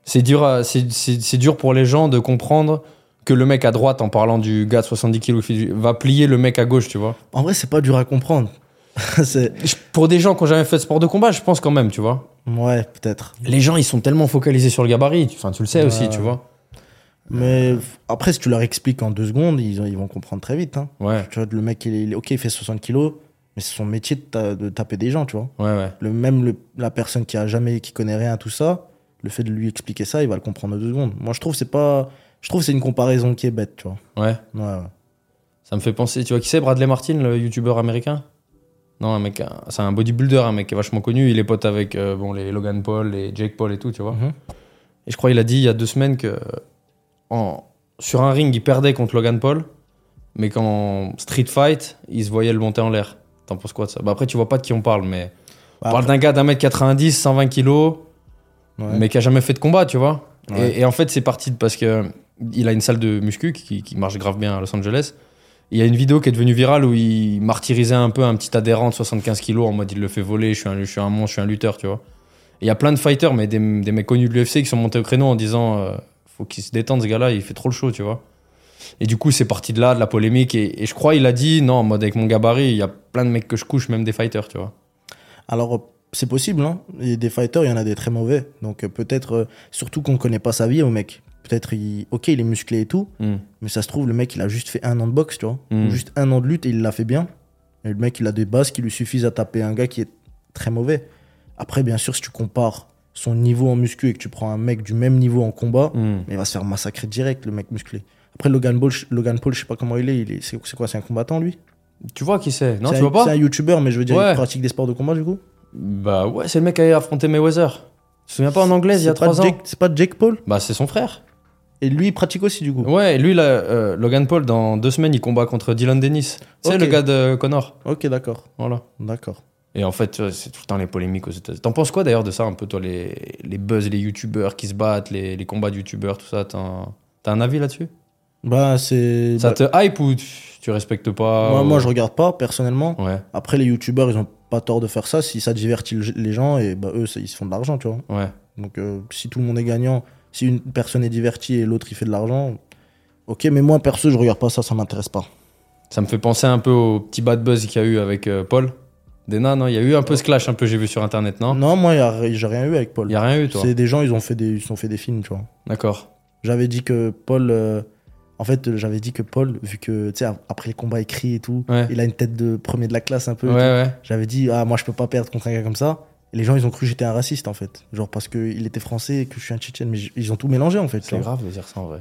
C'est dur, à- c'est- c'est c'est dur pour les gens de comprendre que le mec à droite, en parlant du gars de 70 kilos, va plier le mec à gauche, tu vois. En vrai, c'est pas dur à comprendre. c'est... Je- Pour des gens qui ont jamais fait de sport de combat, je pense quand même, tu vois. Ouais, peut-être. Les gens, ils sont tellement focalisés sur le gabarit. tu- Enfin, tu le sais aussi, ouais. tu vois. Mais après, si tu leur expliques en deux secondes, ils, ils vont comprendre très vite. hein. Ouais, Tu vois, le mec, il est, il est- ok, il fait 60 kilos, mais c'est son métier de, ta- de taper des gens, tu vois. ouais, ouais. Le, même le- la personne qui a jamais, qui connaît rien à tout ça, le fait de lui expliquer ça, il va le comprendre en deux secondes. Moi, je trouve que c'est pas, je trouve c'est une comparaison qui est bête, tu vois. Ouais. Ouais, ouais. Ça me fait penser, tu vois qui c'est Bradley Martin, le youtubeur américain? Non, un mec, c'est un bodybuilder, un mec qui est vachement connu. Il est pote avec euh, bon, les Logan Paul, les Jake Paul et tout, tu vois. Mhm. Et je crois qu'il a dit il y a deux semaines que en, sur un ring, il perdait contre Logan Paul, mais qu'en street fight, il se voyait le monter en l'air. T'en penses quoi de ça? Bah Après, tu vois pas de qui on parle, mais on Bah, parle d'un gars d'un mètre 90, 120 kilos, Ouais. mais qui a jamais fait de combat, tu vois. Ouais. Et, et en fait, c'est parti parce que il a une salle de muscu qui, qui marche grave bien à Los Angeles. Il y a une vidéo qui est devenue virale où il martyrisait un peu un petit adhérent de 75 kilos en mode il le fait voler, je suis un, je suis un monstre, je suis un lutteur, tu vois. Et il y a plein de fighters, mais des, des mecs connus de l'UFC qui sont montés au créneau en disant euh, faut qu'il se détende ce gars-là, il fait trop le show, tu vois. Et du coup, c'est parti de là, de la polémique. Et, et je crois il a dit non, en mode avec mon gabarit, il y a plein de mecs que je couche, même des fighters, tu vois. Alors, euh, c'est possible, hein. Et des fighters, il y en a des très mauvais. Donc, euh, peut-être, euh, surtout qu'on connaît pas sa vie au mec. Peut-être, il... ok, il est musclé et tout, Hmm. mais ça se trouve, le mec, il a juste fait un an de boxe, tu vois. Mm. Ou Juste un an de lutte et il l'a fait bien. Et le mec, il a des bases qui lui suffisent à taper un gars qui est très mauvais. Après, bien sûr, si tu compares son niveau en muscu et que tu prends un mec du même niveau en combat, Hmm. il va se faire massacrer direct, le mec musclé. Après, Logan Paul, je- Logan Paul je sais pas comment il est. Il est... C'est quoi C'est un combattant, lui? Tu vois qui c'est? Non, C'est tu un- vois pas? C'est un youtubeur, mais je veux dire, Ouais. il pratique des sports de combat, du coup Bah ouais, c'est le mec qui a affronté Mayweather. Tu te souviens pas en anglaise il y a C'est pas trois ans Jake- C'est pas Jake Paul? Bah c'est son frère. Et lui, il pratique aussi, du coup. Ouais, lui, là, euh, Logan Paul, dans deux semaines, il combat contre Dylan Dennis. C'est Ok. le gars de Connor. Ok, d'accord. Voilà. D'accord. Et en fait, euh, c'est tout le temps les polémiques aux États-Unis. T'en penses quoi d'ailleurs de ça, un peu, toi, les, les buzz, les youtubeurs qui se battent, les, les combats de youtubeurs, tout ça? T'as t'as un avis là-dessus? Bah, c'est. Ça bah, te hype ou tu, respectes pas moi, ou- moi, je regarde pas, personnellement. Ouais, Après, les youtubeurs, ils ont pas tort de faire ça si ça divertit le- les gens et bah, eux, ils se font de l'argent, tu vois. ouais. Donc, euh, si tout le monde est gagnant, si une personne est divertie et l'autre, il fait de l'argent, ok, mais moi, perso, je regarde pas ça, ça m'intéresse pas. Ça me fait penser un peu au petit bad buzz qu'il y a eu avec euh, Paul. Dena, non? Il y a eu un peu ce clash, un peu, j'ai vu sur internet, non? Non, moi, j'ai rien eu avec Paul. Il y a rien eu, toi? C'est des gens, ils ont fait des, ils ont fait des films, tu vois. D'accord. J'avais dit que Paul, euh, En fait, j'avais dit que Paul, vu que, tu sais, après les combats écrits et tout, Ouais. il a une tête de premier de la classe un peu. Ouais, ouais. J'avais dit, ah, moi, je peux pas perdre contre un gars comme ça. Et les gens, ils ont cru que j'étais un raciste, en fait. Genre, parce qu'il était français et que je suis un tchétchène. Mais ils ont tout mélangé, en fait. C'est vois. grave de dire ça en vrai.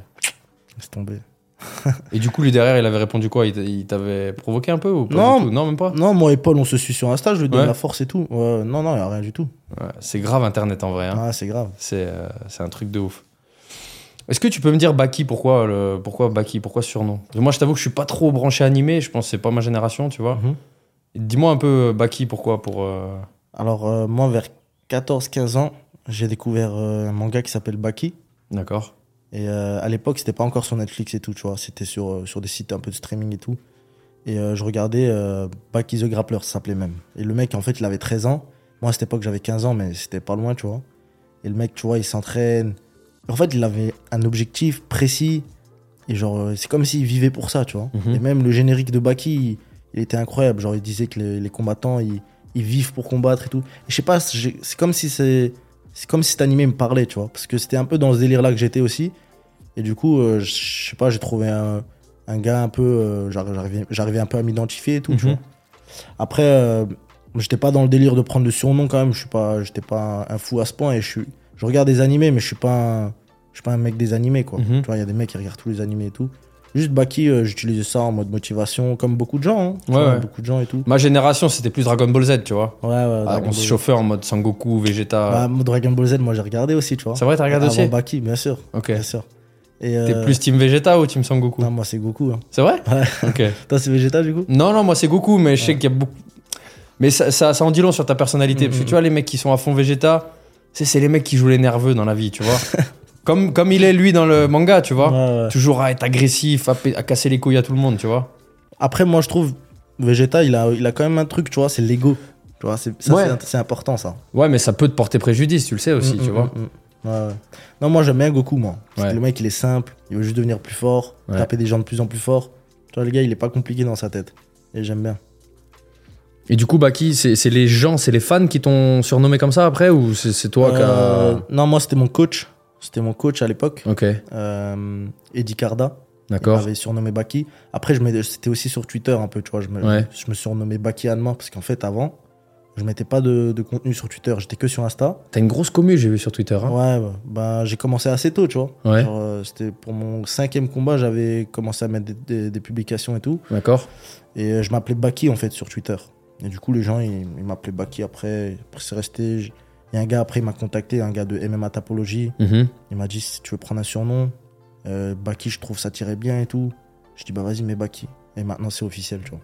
Laisse tomber. Et du coup, lui derrière, il avait répondu quoi? Il t'a- Il t'avait provoqué un peu ou pas Non. du tout? Non, même pas? Non, moi et Paul, on se suit sur Insta, je lui donne Ouais. la force et tout. Ouais, non, non, y a rien du tout. Ouais, C'est grave Internet en vrai. hein. Ah, c'est grave. C'est euh, c'est un truc de ouf. Est-ce que tu peux me dire Baki pourquoi le pourquoi Baki pourquoi ce surnom? Parce que Moi je t'avoue que je suis pas trop branché animé, je pense que c'est pas ma génération, tu vois. Mhm. Dis-moi un peu Baki pourquoi pour euh, Alors, euh, moi, vers 14-15 ans, j'ai découvert euh, un manga qui s'appelle Baki. D'accord. Et euh, à l'époque, c'était pas encore sur Netflix et tout, tu vois. C'était sur, euh, sur des sites un peu de streaming et tout. Et euh, je regardais euh, Baki the Grappler, ça s'appelait même. Et le mec, en fait, il avait 13 ans. Moi, à cette époque, j'avais 15 ans, mais c'était pas loin, tu vois. Et le mec, tu vois, il s'entraîne. En fait, il avait un objectif précis. Et genre, euh, c'est comme s'il vivait pour ça, tu vois. Mhm. Et même le générique de Baki, il, il était incroyable. Genre, il disait que les, les combattants, ils, ils vivent pour combattre et tout. Et je sais pas, c'est comme si c'est. C'est comme si cet animé me parlait, tu vois. Parce que c'était un peu dans ce délire-là que j'étais aussi. Et du coup, euh, je sais pas, j'ai trouvé un, un gars un peu. euh, j'arri- J'arrivais un peu à m'identifier et tout, tu Mhm. vois. Après, euh, j'étais pas dans le délire de prendre de surnom quand même. Je suis pas, j'étais pas un fou à ce point. Et je suis, je regarde des animés, mais je suis pas, un, je suis pas un mec des animés, quoi. Mhm. Tu vois, il y a des mecs qui regardent tous les animés et tout. Juste Baki, euh, j'utilisais ça en mode motivation, comme beaucoup de gens. hein. Ouais, vois, ouais. Beaucoup de gens et tout. Ma génération c'était plus Dragon Ball Z, tu vois. Ouais, ouais. Ah, on se chauffait en mode Sangoku, Vegeta. Bah, Dragon Ball Z, moi j'ai regardé aussi, tu vois. c'est vrai, t'as regardé Avant aussi Baki, bien sûr. Ok. Bien sûr. T'es euh, plus Team Vegeta ou Team Sangoku Non, moi c'est Goku. Hein. C'est vrai Ouais. Ok. Toi c'est Vegeta du coup Non, non, moi c'est Goku, mais je sais qu'il y a beaucoup. Mais ça, ça, ça en dit long sur ta personnalité. Parce que Mhm. tu vois, les mecs qui sont à fond Vegeta, c'est c'est les mecs qui jouent les nerveux dans la vie, tu vois. comme, comme il est lui dans le manga, tu vois. Ouais, ouais. Toujours à être agressif, à, casser les couilles à tout le monde, tu vois. Après, moi je trouve Vegeta, il a, il a quand même un truc, tu vois, c'est l'ego. Tu vois, c'est Ouais. important ça. Ouais, mais ça peut te porter préjudice, tu le sais aussi, Mm, tu mm, vois. mm. Ouais, ouais. Non, moi j'aime bien Goku, moi. Parce Ouais. que le mec il est simple, il veut juste devenir plus fort, taper des gens de plus en plus fort. Tu vois, le gars il est pas compliqué dans sa tête. Et j'aime bien. Et du coup, Baki, c'est les gens, c'est les fans qui t'ont surnommé comme ça après ou c'est toi Euh, qui Non, moi c'était mon coach. C'était mon coach à l'époque. Ok, euh, Eddie Carda. D'accord. m'avait surnommé Baki. Après, c'était aussi sur Twitter un peu, tu vois. Je me, Ouais. je me surnommais Baki Allemand parce qu'en fait, avant, je mettais pas de, de contenu sur Twitter. J'étais que sur Insta. T'as une grosse commu, j'ai vu sur Twitter. hein. Ouais, ben, j'ai commencé assez tôt, tu vois. Ouais. Euh, c'était pour mon cinquième combat, j'avais commencé à mettre des, des- des publications et tout. D'accord. Et euh, je m'appelais Baki en fait sur Twitter. Et du coup, les gens, ils, ils m'appelaient Baki après. Après, c'est resté. j- Il y a un gars après, il m'a contacté, un gars de MMA Tapologie. Mhm. Il m'a dit si tu veux prendre un surnom, euh, Baki, je trouve ça tirait bien et tout. Je dis bah vas-y, mets Baki. Et maintenant, c'est officiel, tu vois.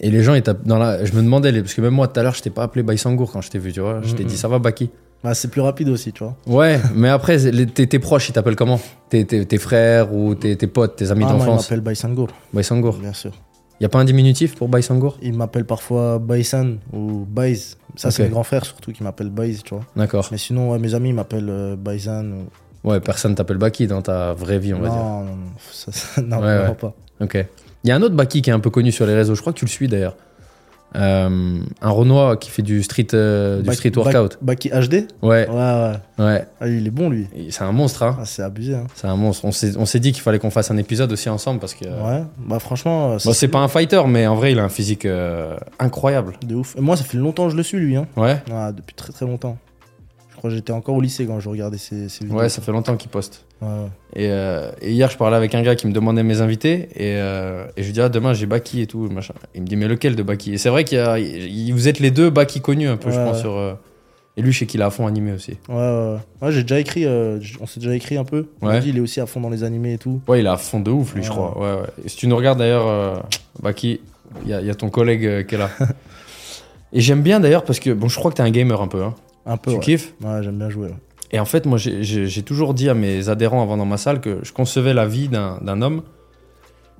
Et les gens, ils tapent dans la. Je me demandais, parce que même moi tout à l'heure, je t'ai pas appelé Baïsangour quand je t'ai vu, tu vois. Je t'ai dit, ça va, Baki Bah, c'est plus rapide aussi, tu vois. Ouais, mais après, tes, proches, ils t'appellent comment? Tes, frères ou tes, tes potes, tes amis Ah, d'enfance? m'appelle Baisangour, Baïsangour. bien sûr. Y a pas un diminutif pour Baïsangour? Il m'appelle parfois Baisan ou Baiz. Ça, c'est mes grands frères surtout qui m'appellent Baiz, tu vois. D'accord. Mais sinon, ouais, mes amis m'appellent euh, Baisan. Ou... Ouais, personne t'appelle Baki dans ta vraie vie, on va non, dire. non, non, ça, ça- non, ouais. pas. Ok. Il y a un autre Baki qui est un peu connu sur les réseaux, je crois que tu le suis d'ailleurs. Euh, un Renoir qui fait du street, euh, du street workout. Baki HD Ouais, Ouais, ouais. ouais. Ah, il est bon, lui. C'est un monstre, hein. Ah, c'est abusé, hein. C'est un monstre. On s'est dit qu'il fallait qu'on fasse un épisode aussi ensemble parce que. Ouais, bah franchement, euh, c'est pas un fighter, mais en vrai, il a un physique euh, incroyable. de ouf. Et moi, ça fait longtemps que je le suis, lui. Hein. Ouais. Ah, depuis très très longtemps. Crois que j'étais encore au lycée quand je regardais ses vidéos. Ouais, ça fait longtemps qu'il poste. Ouais, ouais. Et, euh, et hier, je parlais avec un gars qui me demandait mes invités. Et, euh, et je lui dis, ah, demain, j'ai Baki et tout. Machin. Il me dit, mais lequel de Baki? Et c'est vrai qu'il y a, il- vous êtes les deux Baki connus un peu, je pense. Sur, euh, et lui, je sais qu'il est à fond animé aussi. Ouais, ouais, ouais. J'ai déjà écrit, on s'est déjà écrit un peu. Il dit, est aussi à fond dans les animés et tout. Ouais, il est à fond de ouf, lui, je crois. Ouais, ouais. Et si tu nous regardes d'ailleurs, Baki, il y a, il y a ton collègue qui est là. et j'aime bien d'ailleurs parce que, bon, je crois que t'es un gamer un peu. Hein. Un peu. Tu ouais. kiffes Ouais, j'aime bien jouer. ouais. Et en fait, moi, j'ai- toujours dit à mes adhérents avant dans ma salle que je concevais la vie d'un d'un homme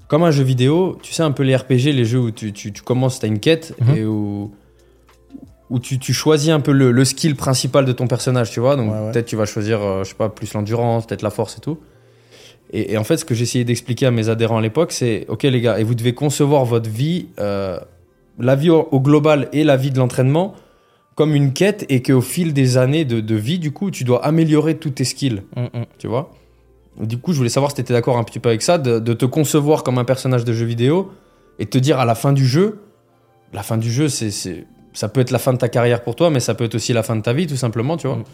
comme un jeu vidéo. Tu sais, un peu les RPG, les jeux où tu, tu, tu commences, tu as une quête Mhm. et où, où tu, tu choisis un peu le, le skill principal de ton personnage, tu vois. Donc, Ouais, ouais. peut-être tu vas choisir, euh, je sais pas, plus l'endurance, peut-être la force et tout. Et, et en fait, ce que j'essayais d'expliquer à mes adhérents à l'époque, c'est OK, les gars, et vous devez concevoir votre vie, euh, la vie au, au global et la vie de l'entraînement comme une quête et qu'au fil des années de, de vie, du coup, tu dois améliorer tous tes skills, Hum, hum. tu vois? Du coup, je voulais savoir si tu étais d'accord un petit peu avec ça, de, de te concevoir comme un personnage de jeu vidéo et te dire à la fin du jeu, la fin du jeu, c'est, c'est- ça peut être la fin de ta carrière pour toi, mais ça peut être aussi la fin de ta vie, tout simplement, tu vois. Mm.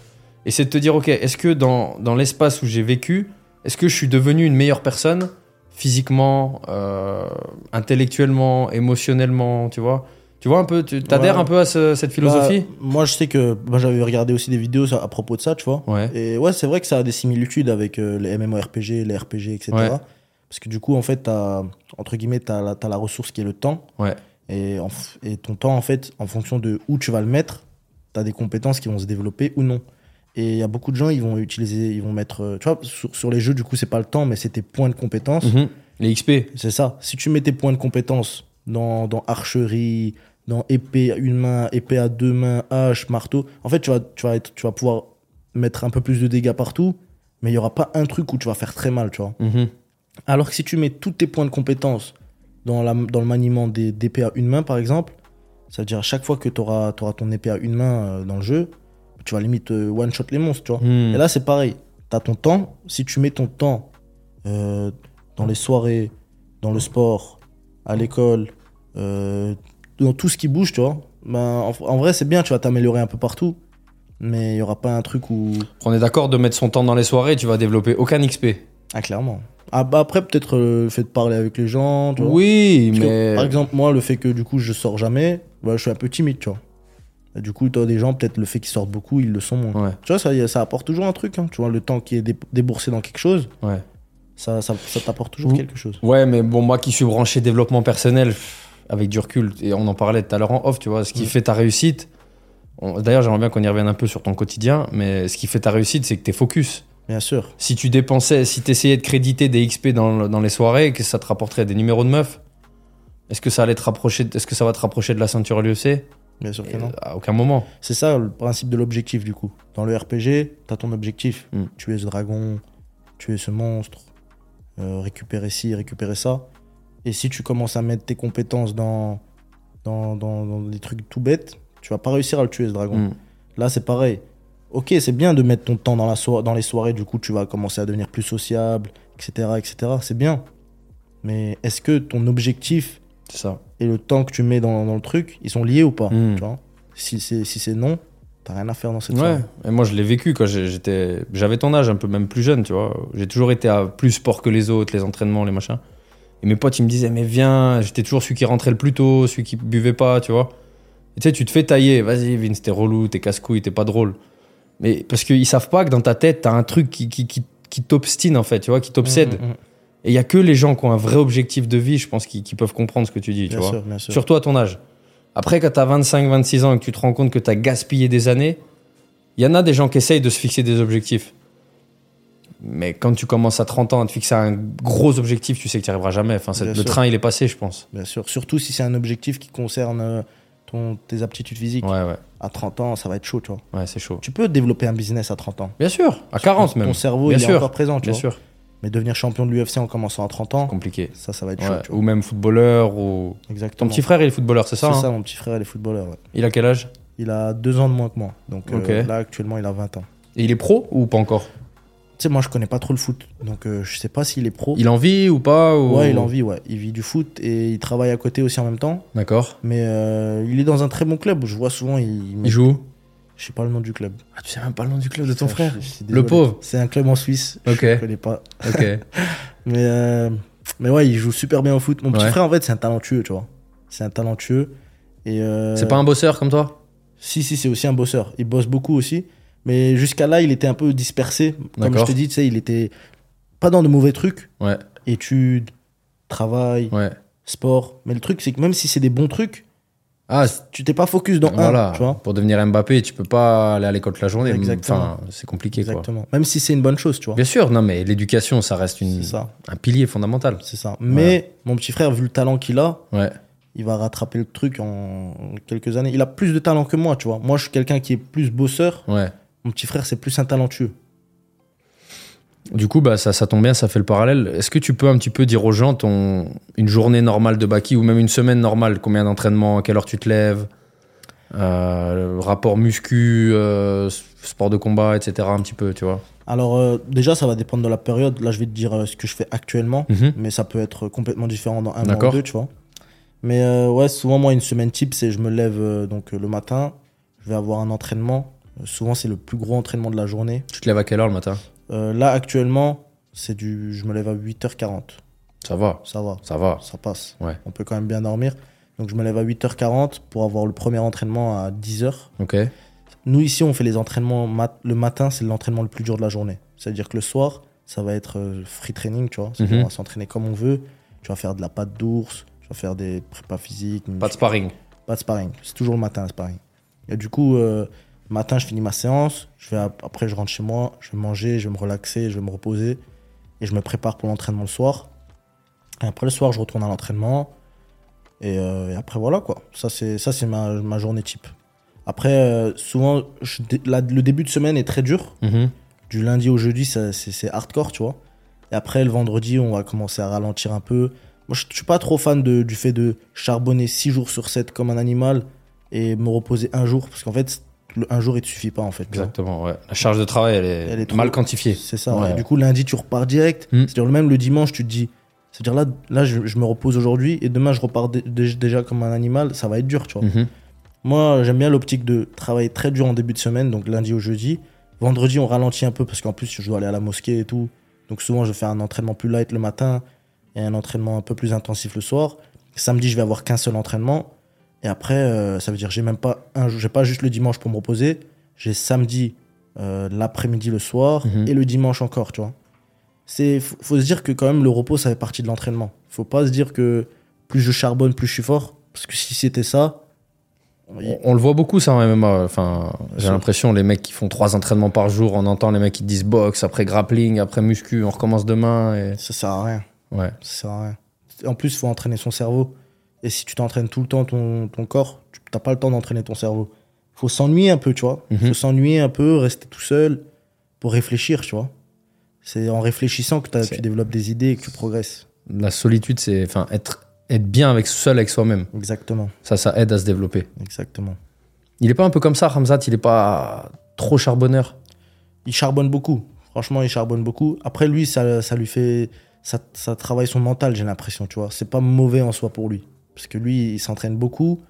Et c'est de te dire, ok, est-ce que dans, dans l'espace où j'ai vécu, est-ce que je suis devenu une meilleure personne, physiquement, euh, intellectuellement, émotionnellement, tu vois? Tu vois un peu, tu adhères Ouais. un peu à ce- cette philosophie Bah, Moi, je sais que j'avais regardé aussi des vidéos à propos de ça, tu vois. Ouais. Et ouais, c'est vrai que ça a des similitudes avec euh, les MMORPG, les RPG, etc. Ouais. Parce que du coup, en fait, entre guillemets, tu as, la ressource qui est le temps. Ouais. Et, en f- et ton temps, en fait, en fonction de où tu vas le mettre, tu as des compétences qui vont se développer ou non. Et il y a beaucoup de gens, ils vont utiliser, ils vont mettre, euh, tu vois, sur, sur les jeux, du coup, c'est pas le temps, mais c'est tes points de compétences. Mhm. Les XP. C'est ça. Si tu mets tes points de compétences dans, dans archerie, dans épée à une main, épée à deux mains, hache, marteau, en fait, tu vas, tu vas, être, tu vas pouvoir mettre un peu plus de dégâts partout, mais il n'y aura pas un truc où tu vas faire très mal, tu vois. Mhm. Alors que si tu mets tous tes points de compétences dans, la, dans le maniement des- d'épée à une main, par exemple, ça veut dire à chaque fois que tu auras, ton épée à une main euh, dans le jeu, tu vas limite euh, one-shot les monstres, tu vois. Mhm. Et là, c'est pareil. Tu as ton temps. Si tu mets ton temps euh, dans les soirées, dans le sport, à l'école, dans tout ce qui bouge, tu vois, ben, en, en vrai, c'est bien, tu vas t'améliorer un peu partout. Mais il n'y aura pas un truc où. On est d'accord de mettre son temps dans les soirées, tu vas développer aucun XP. Ah, clairement. Ah, bah, après, peut-être euh, le fait de parler avec les gens. Tu vois. Oui, Parce que, mais. par exemple, moi, le fait que du coup, je sors jamais, bah, je suis un peu timide, tu vois. Et du coup, toi, des gens, peut-être le fait qu'ils sortent beaucoup, ils le sont moins. Ouais, Tu vois, ça, apporte toujours un truc. hein. Tu vois, le temps qui est dé- déboursé dans quelque chose, ouais. ça, ça, ça t'apporte toujours Ouh. quelque chose. Ouais, mais bon, moi qui suis branché développement personnel, pff, avec du recul, et on en parlait tout à l'heure en off, tu vois, ce qui Mm. fait ta réussite. on- D'ailleurs, j'aimerais bien qu'on y revienne un peu sur ton quotidien, mais ce qui fait ta réussite, c'est que t'es focus. Bien sûr. Si tu dépensais, si t'essayais de créditer des XP dans, dans les soirées, que ça te rapporterait des numéros de meufs, est-ce que ça allait te rapprocher, est-ce que ça va te rapprocher de la ceinture LEC Bien sûr que non. À aucun moment. C'est ça le principe de l'objectif du coup. Dans le RPG, t'as ton objectif. Mm. Tuer ce dragon, tuer ce monstre, euh, récupérer ci, récupérer ça. Et si tu commences à mettre tes compétences dans, dans, dans, dans des trucs tout bêtes, tu vas pas réussir à le tuer ce dragon. Mm. Là, c'est pareil. Ok, c'est bien de mettre ton temps dans, la so- dans les soirées, du coup, tu vas commencer à devenir plus sociable, etc. etc. C'est bien. Mais est-ce que ton objectif ça. et le temps que tu mets dans, dans le truc, ils sont liés ou pas Mm. tu vois? Si c'est si c'est non, t'as rien à faire dans cette Ouais, soirée. et moi je l'ai vécu quand j'étais, j'avais ton âge, un peu même plus jeune, tu vois. J'ai toujours été à plus sport que les autres, les entraînements, les machins. Et mes potes ils me disaient mais viens, j'étais toujours celui qui rentrait le plus tôt, celui qui buvait pas, tu vois. Et tu sais, tu te fais tailler, vas-y Vince, t'es relou, t'es casse-couille, t'es pas drôle. Mais parce qu'ils savent pas que dans ta tête t'as un truc qui, qui, qui, qui t'obstine en fait, tu vois, qui t'obsède. Mm, mm, mm. Et il y a que les gens qui ont un vrai objectif de vie, je pense, qui, qui peuvent comprendre ce que tu dis, tu Bien vois. sûr, bien sûr. Surtout à ton âge. Après, quand tu as 25, 26 ans et que tu te rends compte que tu as gaspillé des années, il y en a des gens qui essayent de se fixer des objectifs. Mais quand tu commences à 30 ans à te fixer un gros objectif, tu sais que tu n'y arriveras jamais. Enfin, le sûr. train, il est passé, je pense. Bien sûr. Surtout si c'est un objectif qui concerne euh, ton, tes aptitudes physiques. Ouais, ouais. À 30 ans, ça va être chaud, tu vois. Ouais, c'est chaud. Tu peux développer un business à 30 ans. Bien sûr, à 40 même. Ton cerveau, Bien il est sûr. encore présent, tu Bien vois. sûr, Mais devenir champion de l'UFC en commençant à 30 ans, compliqué. ça, ça va être Ouais, chaud. Ou même footballeur. Ou... Ton Exactement. petit frère, il est footballeur, c'est ça, C'est hein ça, mon petit frère, il est footballeur. ouais. Il a quel âge? Il a deux ans de moins que moi. Donc euh, là, actuellement, il a 20 ans. Et il est pro ou pas encore? Sais, moi, je connais pas trop le foot. Donc euh, je sais pas s'il est pro. Il en vit ou pas ou... Ouais, il en vit, ouais. Il vit du foot et il travaille à côté aussi en même temps. D'accord. Mais euh, il est dans un très bon club. Je vois souvent, il. Il joue Je sais pas le nom du club. Ah, tu sais même pas le nom du club de ton frère je- je suis Le pauvre. C'est un club en Suisse. Ok. Je connais pas. Ok. Mais, euh, mais ouais, il joue super bien au foot. Mon petit Ouais. frère, en fait, c'est un talentueux, tu vois. C'est un talentueux. Et C'est pas un bosseur comme toi? Si, si, c'est aussi un bosseur. Il bosse beaucoup aussi. Mais jusqu'à là, il était un peu dispersé. Comme je te dis, tu sais, il était pas dans de mauvais trucs. Ouais, Études, travail, ouais. sport. Mais le truc, c'est que même si c'est des bons trucs, Ah, tu t'es pas focus dans voilà. un, tu vois. Pour devenir Mbappé, tu peux pas aller à l'école toute la journée. Exactement. Enfin, c'est compliqué, quoi. Exactement. Même si c'est une bonne chose, tu vois. Bien sûr, non, mais l'éducation, ça reste une, ça. un pilier fondamental. C'est ça. Mais mon petit frère, vu le talent qu'il a, Ouais. il va rattraper le truc en quelques années. Il a plus de talent que moi, tu vois. Moi, je suis quelqu'un qui est plus bosseur. Ouais. Mon petit frère, c'est plus un talentueux. Du coup, bah, ça, ça tombe bien, ça fait le parallèle. Est-ce que tu peux un petit peu dire aux gens ton, une journée normale de Baki ou même une semaine normale Combien d'entraînements À quelle heure tu te lèves Euh, rapport muscu, euh, sport de combat, etc. Un petit peu, tu vois? Alors, euh, déjà, ça va dépendre de la période. Là, je vais te dire ce que je fais actuellement, Mhm. mais ça peut être complètement différent dans un mois D'accord. ou deux, tu vois. Mais ouais, souvent, moi, une semaine type, c'est je me lève donc le matin, je vais avoir un entraînement. Souvent, c'est le plus gros entraînement de la journée. Tu te lèves à quelle heure le matin Euh, là, actuellement, c'est du, je me lève à 8h40. Ça va, Ça va, ça va. ça passe. Ouais. On peut quand même bien dormir. Donc, je me lève à 8h40 pour avoir le premier entraînement à 10h. Ok. Nous, ici, on fait les entraînements mat- le matin, c'est l'entraînement le plus dur de la journée. C'est-à-dire que le soir, ça va être euh, free training, tu vois. Mhm. On va s'entraîner comme on veut. Tu vas faire de la patte d'ours, tu vas faire des prépas physiques, Pas de sparring. pas de sparring. C'est toujours le matin, le sparring. Et du coup, euh, le matin, je finis ma séance. Je vais ap- après, je rentre chez moi, je vais manger, je vais me relaxer, je vais me reposer. Et je me prépare pour l'entraînement le soir. Et après, le soir, je retourne à l'entraînement. Et, euh, et après, voilà quoi. Ça, c'est ça, c'est ma, ma journée type. Après, euh, souvent, je dé- la- le début de semaine est très dur. Mhm. Du lundi au jeudi, c'est hardcore, tu vois. Et après, le vendredi, on va commencer à ralentir un peu. Moi, je je suis pas trop fan de- du fait de charbonner 6 jours sur 7 comme un animal et me reposer un jour. Parce qu'en fait, un jour, il te suffit pas, en fait. Exactement, ouais. La charge de travail, elle est, Elle est trop- mal quantifiée. C'est ça. Ouais. ouais. Du coup, lundi, tu repars direct. Mm. C'est-à-dire, même le dimanche, tu te dis. C'est-à-dire, là, là je, je me repose aujourd'hui et demain, je repars dé- dé- déjà comme un animal. Ça va être dur, tu vois. Mhm. Moi, j'aime bien l'optique de travailler très dur en début de semaine, donc lundi au jeudi. Vendredi, on ralentit un peu parce qu'en plus, je dois aller à la mosquée et tout. Donc souvent, je fais un entraînement plus light le matin et un entraînement un peu plus intensif le soir. Samedi, je vais avoir qu'un seul entraînement. Et après, euh, ça veut dire que j'ai même pas un jour- j'ai pas juste le dimanche pour me reposer. J'ai samedi, euh, l'après-midi, le soir Mhm. et le dimanche encore, tu vois. C'est, faut, faut se dire que quand même le repos, ça fait partie de l'entraînement. Faut pas se dire que plus je charbonne, plus je suis fort. Parce que si c'était ça, On, on le voit beaucoup, ça, en MMA. Enfin, j'ai l'impression, les mecs qui font trois entraînements par jour, on entend les mecs qui disent boxe, après grappling, après muscu, on recommence demain. Et... ça sert à rien. Ouais. Ça sert à rien. En plus, il faut entraîner son cerveau. Et si tu t'entraînes tout le temps ton, ton corps, tu n'as pas le temps d'entraîner ton cerveau. Il faut s'ennuyer un peu, tu vois. Il Mhm. faut s'ennuyer un peu, rester tout seul pour réfléchir, tu vois. C'est en réfléchissant que tu développes des idées et que tu progresses. La solitude, c'est enfin, être, être bien avec, seul avec soi-même. Exactement. Ça, ça aide à se développer. Exactement. Il est pas un peu comme ça, Ramzat Il est pas trop charbonneur? Il charbonne beaucoup. Franchement, il charbonne beaucoup. Après, lui, ça, ça lui fait. Ça, ça travaille son mental, j'ai l'impression, tu vois. C'est pas mauvais en soi pour lui. Parce que lui, il s'entraîne beaucoup.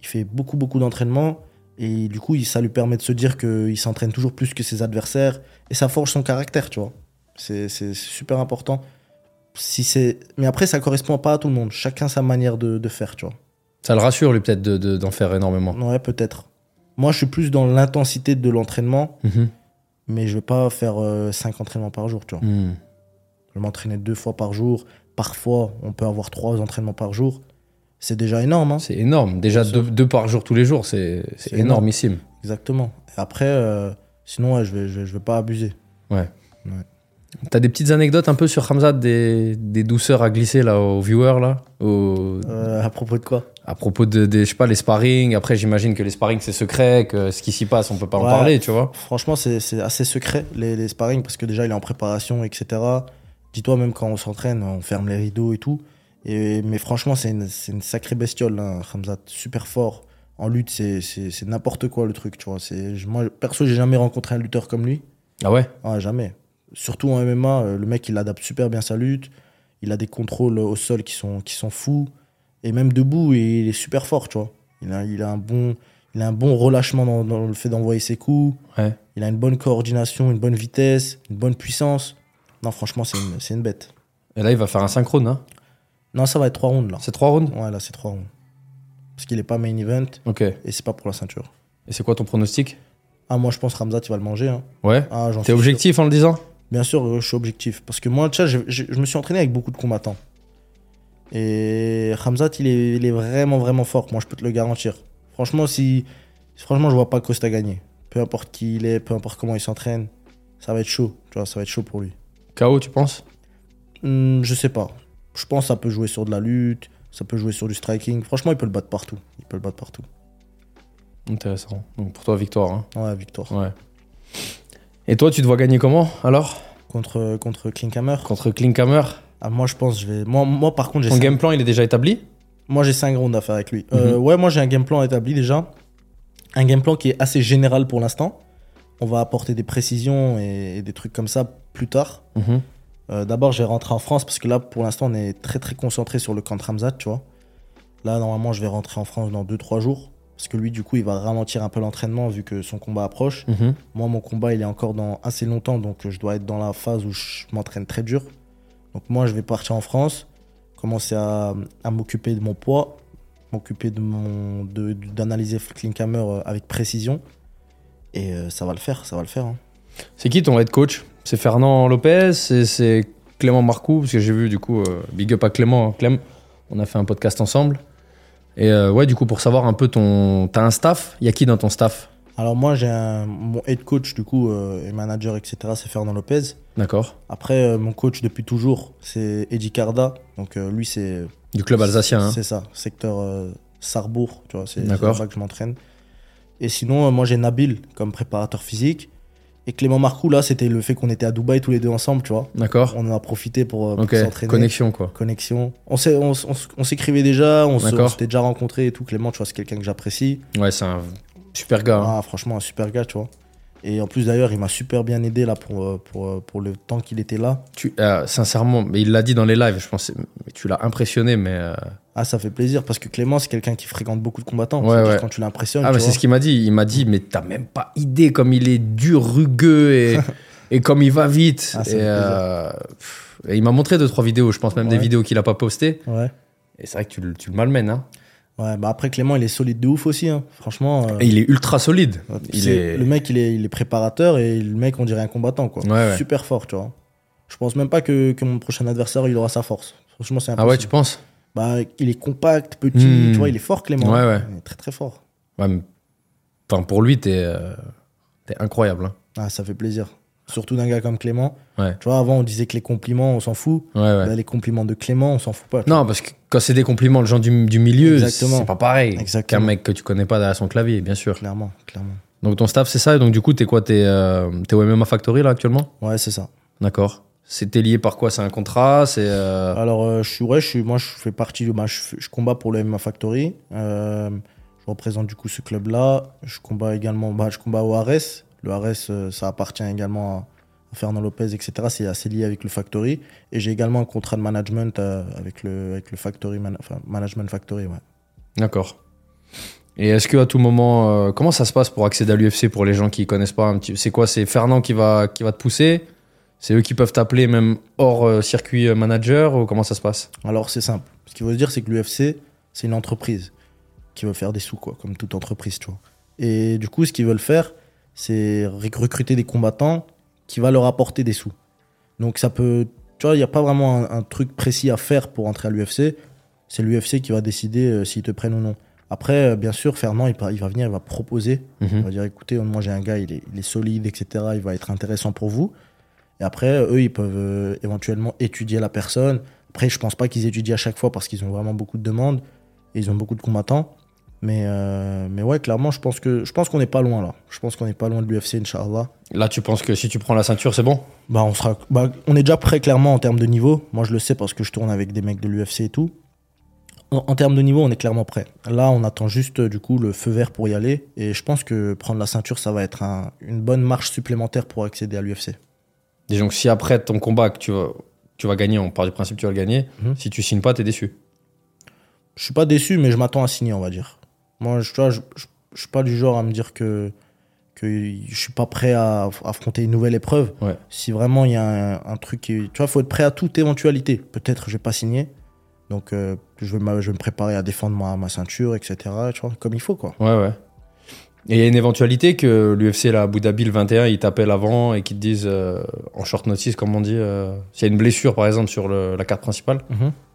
Il fait beaucoup, beaucoup d'entraînement. Et du coup, ça lui permet de se dire qu'il s'entraîne toujours plus que ses adversaires. Et ça forge son caractère, tu vois. C'est super important. Si c'est... Mais après, ça correspond pas à tout le monde. Chacun sa manière de, de faire, tu vois. Ça le rassure, lui, peut-être, de- de- d'en faire énormément. Ouais, peut-être. Moi, je suis plus dans l'intensité de l'entraînement. Mhm. Mais je vais pas faire 5 entraînements par jour, tu vois. Mhm. Je vais m'entraîner deux fois par jour. Parfois, on peut avoir trois entraînements par jour. C'est déjà énorme, hein C'est énorme. Déjà, deux, par jour tous les jours, c'est énorme. énormissime. Exactement. Et après, euh, sinon, ouais, je vais, je, vais, je vais pas abuser. T'as des petites anecdotes un peu sur Ramzat, des, des douceurs à glisser là aux viewers là? Euh, à propos de quoi? À propos de, des, je sais pas, les sparring. Après, j'imagine que les sparring c'est secret, que ce qui s'y passe, on peut pas en Ouais. parler, tu vois. Franchement, c'est c'est assez secret, les, les sparring, parce que déjà, il est en préparation, etc. Dis-toi, même quand on s'entraîne, on ferme les rideaux et tout. Et, mais franchement, c'est une, une sacrée bestiole, hein, Hamzat. Super fort. En lutte, c'est- n'importe quoi le truc, tu vois. C'est- Moi, perso, j'ai jamais rencontré un lutteur comme lui. Ah ouais? Ah, jamais. Surtout en MMA, euh, le mec, il adapte super bien sa lutte. Il a des contrôles au sol qui sont, qui sont fous. Et même debout, il est super fort, tu vois. Il a, il a, un, bon, il a un bon relâchement dans, dans le fait d'envoyer ses coups. Ouais. Il a une bonne coordination, une bonne vitesse, une bonne puissance. Non, franchement, c'est une, c'est une bête. Et là, il va faire un synchrone, hein Non, ça va être trois rounds, là. C'est trois rounds? Ouais, là, c'est trois rounds. Parce qu'il est pas main event Ok. et c'est pas pour la ceinture. Et c'est quoi ton pronostic? Ah, moi, je pense Ramzat, il va le manger. Hein. Ouais Ah, T'es objectif en le disant? Bien sûr, euh, je suis objectif. Parce que moi, tu sais, je, je- je me suis entraîné avec beaucoup de combattants. Et Ramzat, il est, il est vraiment, vraiment fort. Moi, je peux te le garantir. Franchement, si, franchement, je vois pas Costa gagner. Peu importe qui il est, peu importe comment il s'entraîne, ça va être chaud. Tu vois, ça va être chaud pour lui. KO, tu penses? Hmm, je sais pas. Je pense que ça peut jouer sur de la lutte, ça peut jouer sur du striking. Franchement, il peut le battre partout. Il peut le battre partout. Intéressant. Donc pour toi, victoire. hein. Ouais, victoire. Ouais. Et toi, tu te vois gagner comment alors? Contre, contre Klinkhammer. Contre Klinkhammer Ah, moi, je pense que je vais. Moi, moi par contre, j'ai Ton cinq... game plan, il est déjà établi? Moi, j'ai 5 rounds à faire avec lui. Euh, Mhm. ouais, moi, j'ai un game plan établi déjà. un game plan qui est assez général pour l'instant. On va apporter des précisions et, et des trucs comme ça plus tard. Mhm. Euh, D'abord, j'ai rentré en France parce que là, pour l'instant, on est très très concentré sur le camp de Ramzat, tu vois. Là, normalement, je vais rentrer en France dans 2-3 jours. Parce que lui, du coup, il va ralentir un peu l'entraînement vu que son combat approche. Mhm. Moi, mon combat, il est encore dans assez longtemps, donc euh, je dois être dans la phase où je m'entraîne très dur. Donc moi, je vais partir en France, commencer à, à m'occuper de mon poids, m'occuper de mon, de- d'analyser Clean Hammer euh, avec précision. Et euh, ça va le faire, ça va le faire. hein. C'est qui ton head coach? C'est Fernand Lopez C'est- C'est Clément Marcoux Parce que j'ai vu, du coup, euh, big up à Clément. hein. Clem, on a fait un podcast ensemble. Et euh, ouais, du coup, pour savoir un peu ton. T'as un staff? Il y a qui dans ton staff? Alors moi, j'ai un, mon head coach, du coup, euh, et manager, etc., c'est Fernand Lopez. D'accord. Après, euh, mon coach depuis toujours, c'est Eddie Carda. Donc euh, lui, c'est Du club alsacien. hein. C'est ça, secteur Sarrebourg, tu vois, c'est là-bas que je m'entraîne. Et sinon, moi j'ai Nabil comme préparateur physique. Et Clément Marcoux, là, c'était le fait qu'on était à Dubaï tous les deux ensemble, tu vois. D'accord. On en a profité pour, euh, pour Ok. s'entraîner. Connexion, quoi. Connexion. On s'est- on s- on s- on s'écrivait déjà, on s'était déjà rencontrés et tout. Clément, tu vois, c'est quelqu'un que j'apprécie. Ouais, c'est un super gars. hein. Ah, franchement, un super gars, tu vois. Et en plus, d'ailleurs, il m'a super bien aidé là pour, euh, pour, euh, pour le temps qu'il était là. Tu, euh, sincèrement, mais il l'a dit dans les lives, je pense. mais Tu l'as impressionné, mais. euh, Ah, ça fait plaisir parce que Clément, c'est quelqu'un qui fréquente beaucoup de combattants. Ouais, C'est-à-dire ouais. Quand tu l'impressionnes, Ah, mais c'est ce qu'il m'a dit. Il m'a dit, mais t'as même pas idée comme il est dur, rugueux et, et comme il va vite. Ah, et, euh, pff, et il m'a montré deux, trois vidéos, je pense même des vidéos qu'il a pas postées. Ouais. Et c'est vrai que tu, le- tu le malmènes. Hein. Ouais, bah après Clément, il est solide de ouf aussi. hein. Franchement, euh, Et il est ultra solide. Il est... le mec, il est, il est préparateur et le mec, on dirait un combattant, quoi. Ouais, ouais. Super fort, tu vois. Je pense même pas que, que mon prochain adversaire, il aura sa force. Franchement, c'est Ah impossible. ouais, tu penses? Bah, il est compact, petit, Hmm. tu vois, il est fort, Clément. Ouais, ouais. Il est très, très fort. ouais, mais- Enfin, pour lui, t'es euh, incroyable. hein. Ah, ça fait plaisir. Surtout d'un gars comme Clément. Ouais. Tu vois, avant, on disait que les compliments, on s'en fout. Ouais, ouais. Bah, les compliments de Clément, on s'en fout pas. Non, parce que quand c'est des compliments de gens du, du milieu, c'est pas pareil qu'un mec que tu connais pas derrière son clavier, bien sûr. Clairement, clairement. Donc ton staff, c'est ça. Et donc du coup, t'es quoi T'es euh, au MMA Factory là actuellement? Ouais, c'est ça. D'accord. C'était lié par quoi? C'est un contrat? C'est euh, Alors, euh, je suis, ouais, je suis, moi, je fais partie, bah, je, je combat pour le MMA Factory. Euh, je représente du coup ce club-là. Je combat également, bah, je combat au Ares. Le Ares, ça appartient également à, Fernand Lopez, etc. C'est assez lié avec le Factory. Et j'ai également un contrat de management avec, le, avec le Factory, Man- enfin, Management Factory, ouais. D'accord. Et est-ce que à tout moment, comment ça se passe pour accéder à l'UFC pour les gens qui connaissent pas un petit... C'est quoi? C'est Fernand qui va qui va te pousser? C'est eux qui peuvent t'appeler même hors euh, circuit euh, manager ou comment ça se passe? Alors, c'est simple. Ce qu'il faut se dire, c'est que l'UFC, c'est une entreprise qui veut faire des sous, quoi, comme toute entreprise, tu vois. Et du coup, ce qu'ils veulent faire, c'est rec- recruter des combattants qui va leur apporter des sous. Donc, ça peut. Tu vois, il n'y a pas vraiment un, un truc précis à faire pour entrer à l'UFC. C'est l'UFC qui va décider euh, s'ils te prennent ou non. Après, euh, bien sûr, Fernand, il, va- il va venir, il va proposer. Il Mhm. va dire écoutez, moi j'ai un gars, il est, il est solide, etc. Il va être intéressant pour vous. Et après, eux, ils peuvent euh, éventuellement étudier la personne. Après, je pense pas qu'ils étudient à chaque fois parce qu'ils ont vraiment beaucoup de demandes et ils ont beaucoup de combattants. Mais, euh, mais ouais, clairement, je pense que je pense qu'on n'est pas loin là. Je pense qu'on n'est pas loin de l'UFC, Inch'Allah. Là, tu penses que si tu prends la ceinture, c'est bon? Bah, on sera, bah, on est déjà prêt clairement en termes de niveau. Moi, je le sais parce que je tourne avec des mecs de l'UFC et tout. En, en termes de niveau, on est clairement prêt. Là, on attend juste euh, du coup le feu vert pour y aller. Et je pense que prendre la ceinture, ça va être un- une bonne marche supplémentaire pour accéder à l'UFC. Disons que si après ton combat que tu vas, tu vas gagner, on part du principe que tu vas le gagner, Mhm. si tu signes pas, t'es déçu. Je suis pas déçu, mais je m'attends à signer, on va dire. Moi, je, tu vois, je, je, je suis pas du genre à me dire que, que je suis pas prêt à aff- affronter une nouvelle épreuve. Ouais. Si vraiment il y a un, un truc qui. Tu vois, faut être prêt à toute éventualité. Peut-être je vais pas signer. Donc, euh, je, vais je vais me préparer à défendre ma, ma ceinture, etc. Tu vois, comme il faut, quoi. Ouais, ouais. Et il y a une éventualité que l'UFC, là, à Abu Dhabi, le 21, ils t'appellent avant et qu'ils te disent, euh, en short notice, comme on dit, euh, s'il y a une blessure, par exemple, sur le- la carte principale,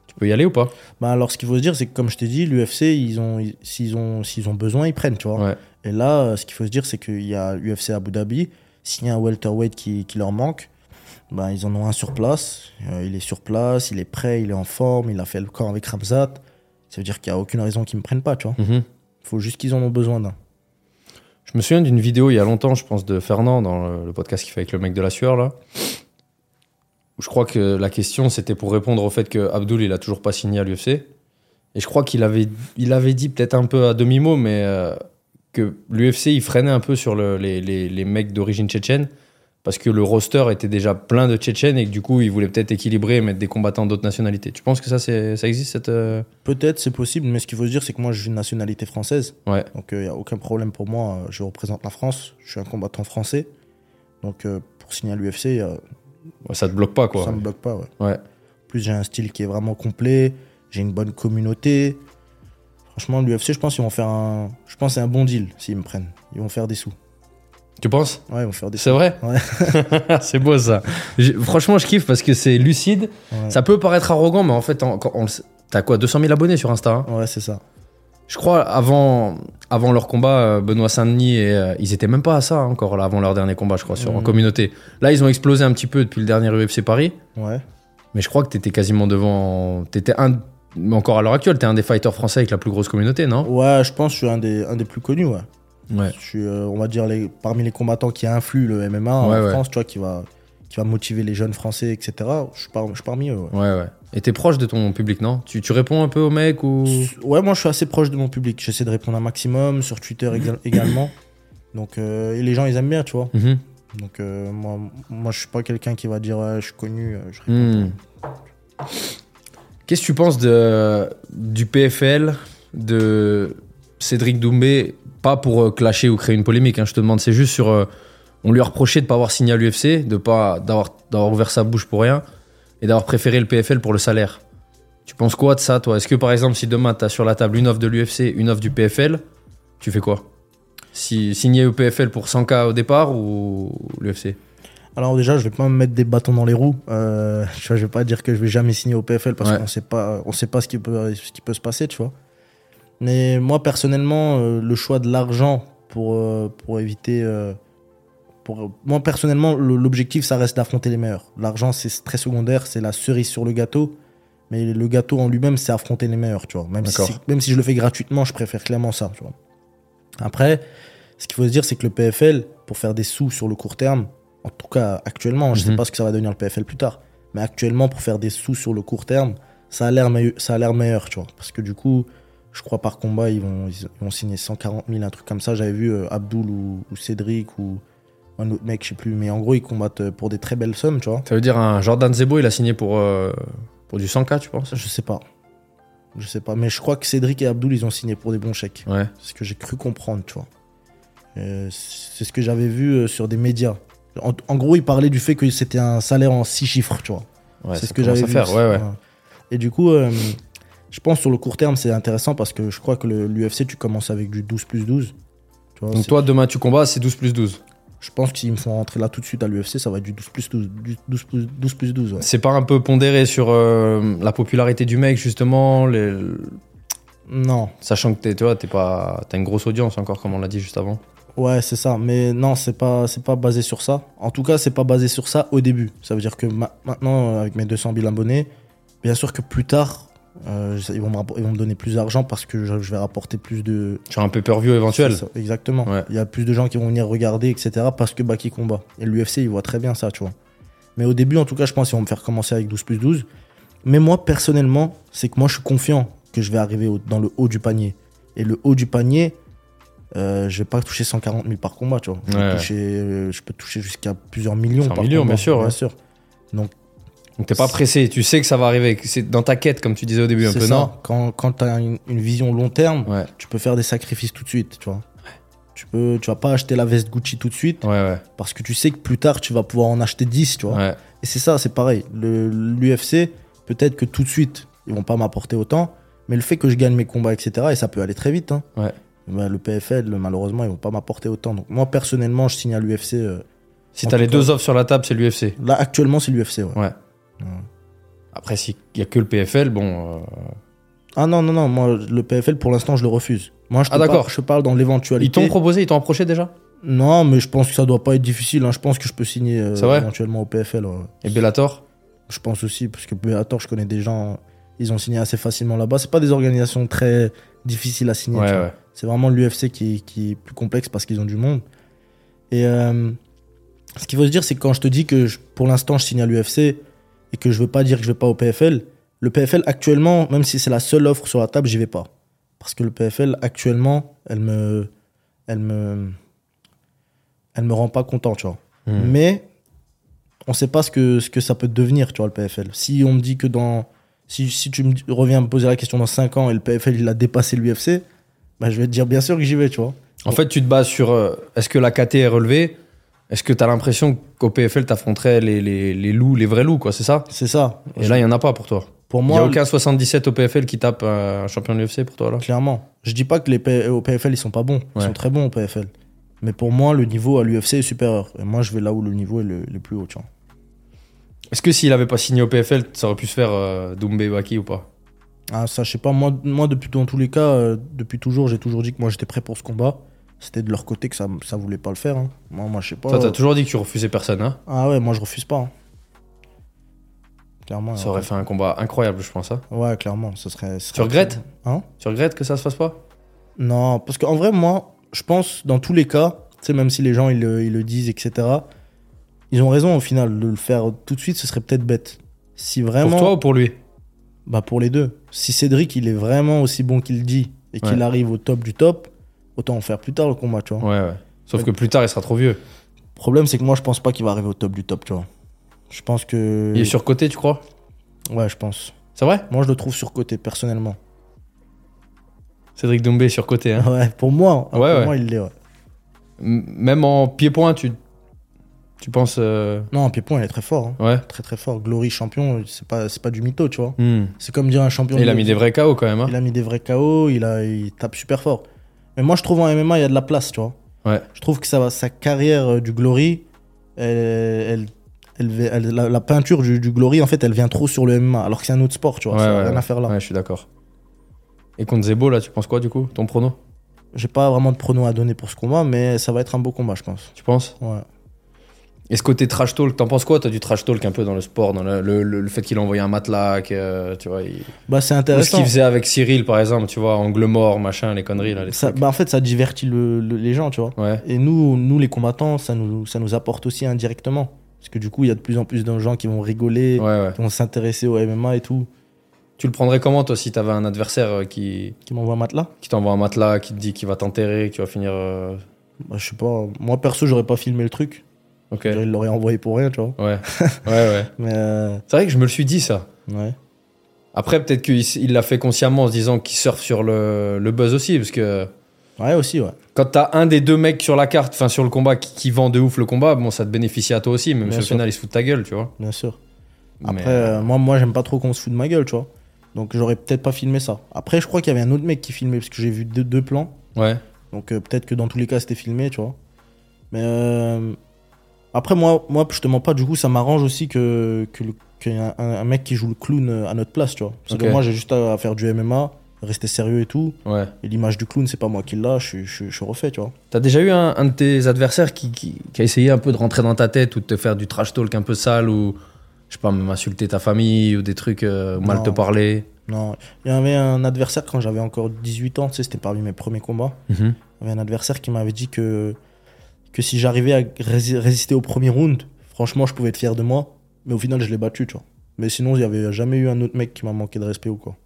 tu peux y aller ou pas? Bah, alors, ce qu'il faut se dire, c'est que, comme je t'ai dit, l'UFC, ils ont, ils- s'ils ont, s'ils ont besoin, ils prennent, tu vois. Ouais. Et là, euh, ce qu'il faut se dire, c'est qu'il y a l'UFC Abu Dhabi. S'il y a un welterweight qui, qui leur manque, ben, ils en ont un sur place. Euh, il est sur place, il est prêt, il est en forme, il a fait le camp avec Ramzat. Ça veut dire qu'il n'y a aucune raison qu'ils ne me prennent pas, tu vois. Mhm. Il faut juste qu'ils en ont besoin d'un. Je me souviens d'une vidéo il y a longtemps, je pense, de Fernand dans le, podcast qu'il fait avec le mec de la sueur, là. Je crois que la question, c'était pour répondre au fait que Abdul, il a toujours pas signé à l'UFC. Et je crois qu'il avait, dit peut-être un peu à demi-mot, mais euh, que l'UFC, il freinait un peu sur le- les, les- les mecs d'origine tchétchène parce que le roster était déjà plein de Tchétchènes et que du coup, ils voulaient peut-être équilibrer et mettre des combattants d'autres nationalités. Tu penses que ça, ça existe cette. euh, Peut-être, c'est possible, mais ce qu'il faut se dire, c'est que moi, j'ai une nationalité française. Ouais. Donc, il n'y a aucun problème pour moi. euh, Je représente la France. Je suis un combattant français. Donc, euh, pour signer à l'UFC, euh, ouais, Ça te bloque pas, quoi. ça me bloque pas. Ouais. Ouais. En plus, j'ai un style qui est vraiment complet. J'ai une bonne communauté. Franchement, l'UFC, je pense qu'ils vont faire un. Je pense c'est un bon deal s'ils me prennent. Ils vont faire des sous. Tu penses? Ouais, ils vont faire des C'est vrai? Ouais. C'est beau ça. Franchement, je kiffe parce que c'est lucide. Ouais, Ça peut paraître arrogant, mais en fait, t'as quoi 200 000 abonnés sur Insta hein? Ouais, c'est ça. Je crois avant, avant leur combat, euh, Benoît Saint-Denis, et, euh, ils étaient même pas à ça hein, encore là, avant leur dernier combat, je crois, sur, en Mhm. communauté. Là, ils ont explosé un petit peu depuis le dernier UFC Paris, Ouais. mais je crois que t'étais quasiment devant. T'étais un. mais Encore à l'heure actuelle, t'es un des fighters français avec la plus grosse communauté, non? Ouais, je pense que je suis un des, un des plus connus, ouais. Ouais. Je suis, euh, on va dire, les, parmi les combattants qui influent le MMA en Ouais, ouais. France, tu vois, qui va, qui va motiver les jeunes Français, etc. Je suis, par- je suis parmi eux, ouais. Ouais. Et t'es proche de ton public, non? Tu, tu réponds un peu aux mecs ou? Ouais, moi, je suis assez proche de mon public. J'essaie de répondre un maximum, sur Twitter éga- également. Donc, euh, et les gens, ils aiment bien, tu vois. Mhm. Donc, euh, moi, moi, je suis pas quelqu'un qui va dire, je suis connu. je réponds Hmm. Qu'est-ce que tu penses de, du PFL, de Cédric Doumbé Pas pour euh, clasher ou créer une polémique, hein, je te demande, c'est juste sur. euh, on lui a reproché de pas avoir signé à l'UFC, de pas d'avoir d'avoir ouvert sa bouche pour rien et d'avoir préféré le PFL pour le salaire. Tu penses quoi de ça, toi? Est-ce que par exemple, si demain tu as sur la table une offre de l'UFC, une offre du PFL, tu fais quoi? Si, Signer au PFL pour 100K au départ ou l'UFC Alors déjà, je vais pas me mettre des bâtons dans les roues. Euh, je vais pas dire que je vais jamais signer au PFL parce Ouais. qu'on sait pas, on sait pas ce qui peut, ce qui peut se passer, tu vois. Mais moi personnellement, euh, le choix de l'argent pour euh, pour éviter, euh, pour moi personnellement, le- l'objectif ça reste d'affronter les meilleurs. L'argent c'est très secondaire, c'est la cerise sur le gâteau. Mais le gâteau en lui-même, c'est affronter les meilleurs, tu vois. Même si, même si je le fais gratuitement, je préfère clairement ça, tu vois. Après, ce qu'il faut se dire, c'est que le PFL, pour faire des sous sur le court terme, en tout cas actuellement, je sais Mhm. pas ce que ça va devenir le PFL plus tard, mais actuellement, pour faire des sous sur le court terme, ça a l'air meilleur, ça a l'air meilleur, tu vois. Parce que du coup, je crois par combat, ils vont, ils vont signer 140 000, un truc comme ça. J'avais vu euh, Abdul ou, ou Cédric ou un autre mec, je sais plus, mais en gros, ils combattent euh, pour des très belles sommes, tu vois. Ça veut dire un Jordan Zebo, il a signé pour, euh, pour du 100K, tu penses? Je sais pas. Je sais pas, mais je crois que Cédric et Abdul, ils ont signé pour des bons chèques. Ouais. C'est ce que j'ai cru comprendre, tu vois. Euh, c'est ce que j'avais vu sur des médias. En, en gros, ils parlaient du fait que c'était un salaire en six chiffres, tu vois. Ouais, c'est ce que j'avais vu. faire. Ouais, ouais. Et du coup, je pense sur le court terme, c'est intéressant parce que je crois que l'UFC, tu commences avec du 12 plus 12. Tu vois, Donc toi, demain, tu combats, c'est 12 plus 12. je pense que s'ils me font rentrer là tout de suite à l'UFC, ça va être du 12 plus 12. Du 12 plus 12, plus 12 ouais. C'est pas un peu pondéré sur euh, la popularité du mec, justement, les- Non, sachant que t'es, tu vois, t'es pas, t'as une grosse audience encore, comme on l'a dit juste avant. Ouais, c'est ça. Mais non, c'est pas, c'est pas basé sur ça. En tout cas, c'est pas basé sur ça au début. Ça veut dire que ma- maintenant, avec mes 200 000 abonnés, bien sûr que plus tard, euh, ils, vont me, rappor- ils vont me donner plus d'argent parce que je, je vais rapporter plus de. Sur un pay-per-view éventuel. Ça, exactement. Ouais. Il y a plus de gens qui vont venir regarder, etc. parce que Baki combat. Et l'UFC, il voit très bien ça, tu vois. Mais au début, en tout cas, je pense qu'ils vont me faire commencer avec 12 plus 12. Mais moi, personnellement, c'est que moi, je suis confiant que je vais arriver au- dans le haut du panier. Et le haut du panier, euh, je vais pas toucher 140 000 par combat, tu vois. Je, Ouais. toucher, euh, je peux toucher jusqu'à plusieurs millions 100 par millions, combat. bien sûr, ouais. Bien sûr. Donc t'es pas pressé, tu sais que ça va arriver. C'est dans ta quête, comme tu disais au début, un peu, ça. non Quand, quand tu as une, une vision long terme, Ouais, tu peux faire des sacrifices tout de suite, tu vois. Tu, peux, tu vas pas acheter la veste Gucci tout de suite ouais, parce que tu sais que plus tard, tu vas pouvoir en acheter 10, tu vois. Et c'est ça, c'est pareil. L'UFC, peut-être que tout de suite, ils vont pas m'apporter autant, mais le fait que je gagne mes combats, etc., et ça peut aller très vite. Hein, bah, le PFL, malheureusement, ils vont pas m'apporter autant. Donc moi, personnellement, je signe à l'UFC. euh, Si t'as les cas- deux offres sur la table, c'est l'UFC. là, actuellement, c'est l'UFC. Ouais. Après, s'il y a que le PFL, bon. euh, Ah non, non, non, moi, le PFL, pour l'instant, je le refuse. Moi, je te Ah, d'accord. je parle dans Ils l'éventualité. t'ont proposé, ils t'ont approché déjà? Non, mais je pense que ça doit pas être difficile. hein. Je pense que je peux signer euh, vrai? éventuellement au PFL. ouais. Et Bellator? Je pense aussi, parce que Bellator, je connais des gens, ils ont signé assez facilement là-bas. C'est pas des organisations très difficiles à signer. Ouais, ouais. C'est vraiment l'UFC qui, qui est plus complexe parce qu'ils ont du monde. Et euh, ce qu'il faut se dire, c'est que quand je te dis que je- pour l'instant je signe à l'UFC et que je veux pas dire que je vais pas au PFL, le PFL actuellement, même si c'est la seule offre sur la table, j'y vais pas. Parce que le PFL actuellement, elle me, elle me, elle me rend pas content, tu vois. Hmm. Mais on sait pas ce que, ce que ça peut devenir, tu vois, le PFL. Si on me dit que dans. Si, si tu me reviens me poser la question dans 5 ans et le PFL il a dépassé l'UFC, bah, je vais te dire bien sûr que j'y vais, tu vois. En fait, tu te bases sur euh, est-ce que la KT est relevée Est-ce que tu as l'impression qu'au PFL, t'affronterais les, les, les loups, les vrais loups, quoi, c'est ça C'est ça. Et là, il n'y en a pas pour toi. pour Il n'y moi, a aucun 77 au PFL qui tape un champion de l'UFC pour toi, là clairement. Je dis pas que les P- au PFL ils sont pas bons. Ils Ouais. sont très bons au PFL. Mais pour moi, le niveau à l'UFC est supérieur. Et moi, je vais là où le niveau est le, le plus haut, tu. Est-ce que s'il avait pas signé au PFL, ça aurait pu se faire euh, Doumbé Baki ou pas? Ah, ça, je sais pas. Moi, moi depuis, dans tous les cas, euh, depuis toujours, j'ai toujours dit que moi, j'étais prêt pour ce combat. C'était de leur côté que ça, ça voulait pas le faire. hein. Moi, moi, je sais pas. Toi, t'as toujours dit que tu refusais personne, hein Ah ouais, moi, je refuse pas. hein. Clairement. Ça aurait fait un combat incroyable, je pense. hein. Ouais, clairement. Ce serait, ce Tu regrettes Hein? Tu regrettes que ça se fasse pas? Non, parce qu'en vrai, moi, je pense, dans tous les cas, tu sais, même si les gens, ils le, ils le disent, etc., ils ont raison, au final, de le faire tout de suite, ce serait peut-être bête. Si vraiment... Pour toi ou pour lui? Bah, pour les deux. Si Cédric, il est vraiment aussi bon qu'il dit, et qu'il Ouais. arrive au top du top, autant en faire plus tard le combat, tu vois. Ouais, ouais. Sauf que plus tard, il sera trop vieux. Le problème, c'est que moi, je pense pas qu'il va arriver au top du top, tu vois. Je pense que... Il est surcoté, tu crois? Ouais, je pense. C'est vrai? Moi, je le trouve surcoté, personnellement. Cédric Doumbé est surcoté, hein Ouais, pour moi, Ouais, pour ouais. moi, il l'est, ouais. Même en pied-point, tu, tu penses. euh, Non, en pied-point, il est très fort. hein. Ouais. Très, très fort. Glory champion, c'est pas, pas du mytho, tu vois. Hmm. C'est comme dire un champion. Et il a mis des vrais KO quand même. Hein Il a mis des vrais KO, il, a, il tape super fort. Mais moi, je trouve en MMA, il y a de la place, tu vois. Ouais. Je trouve que ça, va- sa carrière euh, du Glory, elle, elle, la, la peinture du, du Glory, en fait, elle vient trop sur le MMA, alors que c'est un autre sport, tu vois. Ouais, ça n'a ouais, rien à faire là. Ouais, je suis d'accord. Et contre Zebo, là, tu penses quoi du coup Ton prono? J'ai pas vraiment de prono à donner pour ce combat, mais ça va être un beau combat, je pense. Tu penses? Ouais. Et ce côté trash talk, t'en penses quoi T'as du trash talk un peu dans le sport, dans le, le- le- fait qu'il a envoyé un matelas, que, euh, tu vois. Il... Bah, c'est Ou ce intéressant. qu'il faisait avec Cyril, par exemple, tu vois, angle mort, machin, les conneries là. Les Ça- bah, en fait, ça divertit le- le- les gens, tu vois. Ouais. Et nous, nous, les combattants, ça nous, ça nous apporte aussi indirectement. Parce que du coup, il y a de plus en plus de gens qui vont rigoler, Ouais, ouais. qui vont s'intéresser au MMA et tout, Tu le prendrais comment, toi, si t'avais un adversaire euh, qui, qui m'envoient un matelas? qui t'envoie un matelas, qui te dit qu'il va t'enterrer, que tu vas finir. euh, Bah, je sais pas. Moi, perso, j'aurais pas filmé le truc. Il l'aurait envoyé pour rien, tu vois. Ouais. ouais, ouais. Mais euh, C'est vrai que je me le suis dit, ça. ouais. Après, peut-être qu'il l'a fait consciemment en se disant qu'il surfe sur le, le buzz aussi, parce que Ouais, aussi, ouais. quand t'as un des deux mecs sur la carte, enfin sur le combat, qui, qui vend de ouf le combat, bon, ça te bénéficie à toi aussi, même si au final il se fout de ta gueule, tu vois. Bien sûr. Mais, Après, euh, moi, moi j'aime pas trop qu'on se fout de ma gueule, tu vois. Donc, j'aurais peut-être pas filmé ça. Après, je crois qu'il y avait un autre mec qui filmait, parce que j'ai vu deux, deux plans. ouais. Donc, euh, peut-être que dans tous les cas, c'était filmé, tu vois. Mais euh, après, moi, moi, je te mens pas, du coup, ça m'arrange aussi que, que le- qu'il y ait un, un mec qui joue le clown euh, à notre place, tu vois. Parce que moi, j'ai juste à, à faire du MMA, rester sérieux et tout. Ouais. Et l'image du clown, c'est pas moi qui l'a, je, suis- je, refait, tu vois. T'as déjà eu un, un de tes adversaires qui, qui, qui a essayé un peu de rentrer dans ta tête ou de te faire du trash talk un peu sale ou, je sais pas, même insulter ta famille ou des trucs, euh, mal Non. te parler? Non, il y avait un adversaire quand j'avais encore 18 ans, tu sais, c'était parmi mes premiers combats. Il y avait un adversaire qui m'avait dit que, que si j'arrivais à rési- résister au premier round, franchement, je pouvais être fier de moi. Mais au final, je l'ai battu, tu vois. Mais sinon, il n'y avait jamais eu un autre mec qui m'a manqué de respect ou quoi.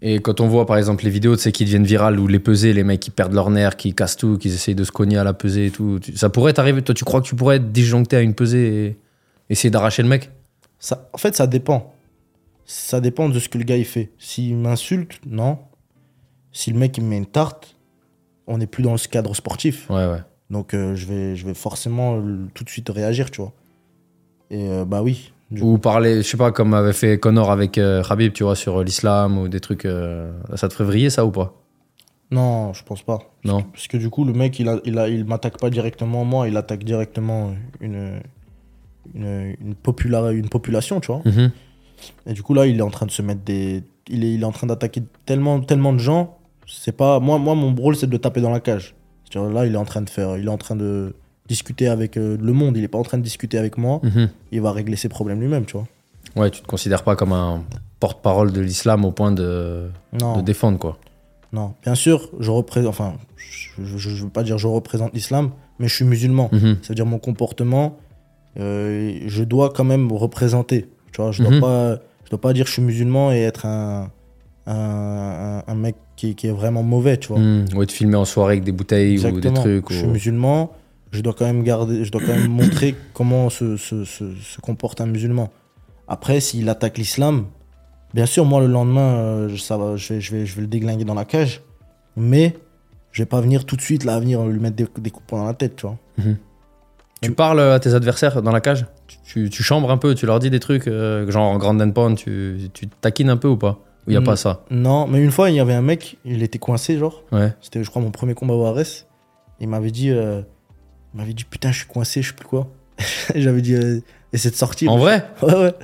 Et quand on voit par exemple les vidéos de ces qui deviennent virales ou les pesées, les mecs qui perdent leur nerf, qui cassent tout, qui essayent de se cogner à la pesée et tout, ça pourrait t'arriver Toi, tu crois que tu pourrais être disjoncté à une pesée et essayer d'arracher le mec? Ça, en fait, ça dépend. Ça dépend de ce que le gars il fait. S'il m'insulte, non. Si le mec il me met une tarte, on n'est plus dans ce cadre sportif. Ouais, ouais. Donc euh, je, vais, je vais forcément euh, tout de suite réagir, tu vois. Et euh, bah oui. Ou parler, je sais pas, comme avait fait Connor avec Khabib, tu vois, sur l'islam ou des trucs. ça te ferait vriller ça ou pas? Non, je pense pas. Non. Parce que du coup, le mec, il, a, il, a, il m'attaque pas directement moi, il attaque directement une, une, une, popula- une population, tu vois. Mhm. Et du coup, là, il est en train de se mettre des. Il est, il est en train d'attaquer tellement, tellement de gens. C'est pas. Moi, moi, mon rôle, c'est de le taper dans la cage. Là, il est en train de faire. Il est en train de discuter avec euh, le monde. Il est pas en train de discuter avec moi. Mhm. Il va régler ses problèmes lui-même, tu vois. Ouais, tu te considères pas comme un porte-parole de l'islam au point de, Non. de défendre, quoi. Non, bien sûr, je représente. Enfin, je, je veux pas dire je représente l'islam, mais je suis musulman. Mhm. Ça veut dire mon comportement, euh, je dois quand même représenter. Tu vois, je dois Mhm. pas, je dois pas dire je suis musulman et être un, un, un- un mec qui, qui est vraiment mauvais, tu vois. Hmm, Ouais, te filmer en soirée avec des bouteilles ou des trucs. Je suis ou- musulman, je dois quand même garder, je dois quand même montrer comment se, se, se, se comporte un musulman. Après, s'il attaque l'islam, bien sûr, moi le lendemain, euh, ça va, je vais, je vais, je vais le déglinguer dans la cage, mais je vais pas venir tout de suite là, venir lui mettre des, des coups dans la tête, tu vois. Tu parles à tes adversaires dans la cage? Tu, tu, tu chambres un peu, tu leur dis des trucs, euh, genre en Grand Pound, tu, tu taquines un peu ou pas? Ou il y a Hmm. pas ça Non, mais une fois, il y avait un mec, il était coincé, genre. Ouais. C'était, je crois, mon premier combat au Ares. Il m'avait dit, euh, il m'avait dit, putain, je suis coincé, je sais plus quoi. J'avais dit, euh, essaie de sortir. En vrai Ouais, ouais.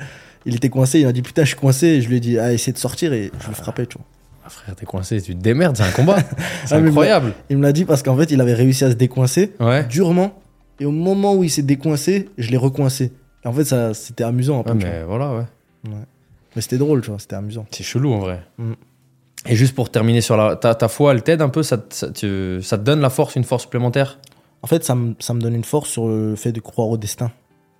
Il était coincé, il m'a dit, putain, je suis coincé. Et je lui ai dit, ah, essaie de sortir et je le frappais, tu vois. Ah, Frère, t'es coincé, tu te démerdes, c'est un combat. c'est Ah, mais incroyable. Il me l'a dit parce qu'en fait, il avait réussi à se décoincer Ouais. durement. Et au moment où il s'est décoincé, je l'ai recoincé. Et en fait, ça, c'était amusant un peu. Ouais, mais voilà, ouais. Ouais. Mais c'était drôle, tu vois, c'était amusant. C'est chelou en vrai. Mm. Et juste pour terminer sur la. Ta, ta foi, elle t'aide un peu ça, tu- ça te donne la force, une force supplémentaire? En fait, ça me, ça me donne une force sur le fait de croire au destin.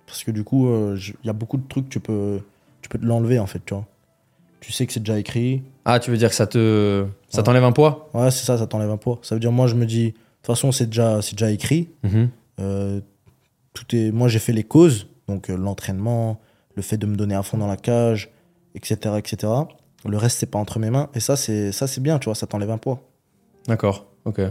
Parce que du coup, euh, il y a beaucoup de trucs, tu peux, tu peux te l'enlever, en fait, tu vois. Tu sais que c'est déjà écrit. Ah, tu veux dire que ça te. Ça Ouais. t'enlève un poids? Ouais, c'est ça, ça t'enlève un poids. Ça veut dire, moi, je me dis, de toute façon, c'est déjà, c'est déjà écrit. Mhm. Euh, tout est... Moi, j'ai fait les causes, donc euh, l'entraînement, le fait de me donner à fond dans la cage, etc. etc. Le reste, c'est pas entre mes mains. Et ça, c'est ça c'est bien, tu vois, ça t'enlève un poids. D'accord, ok.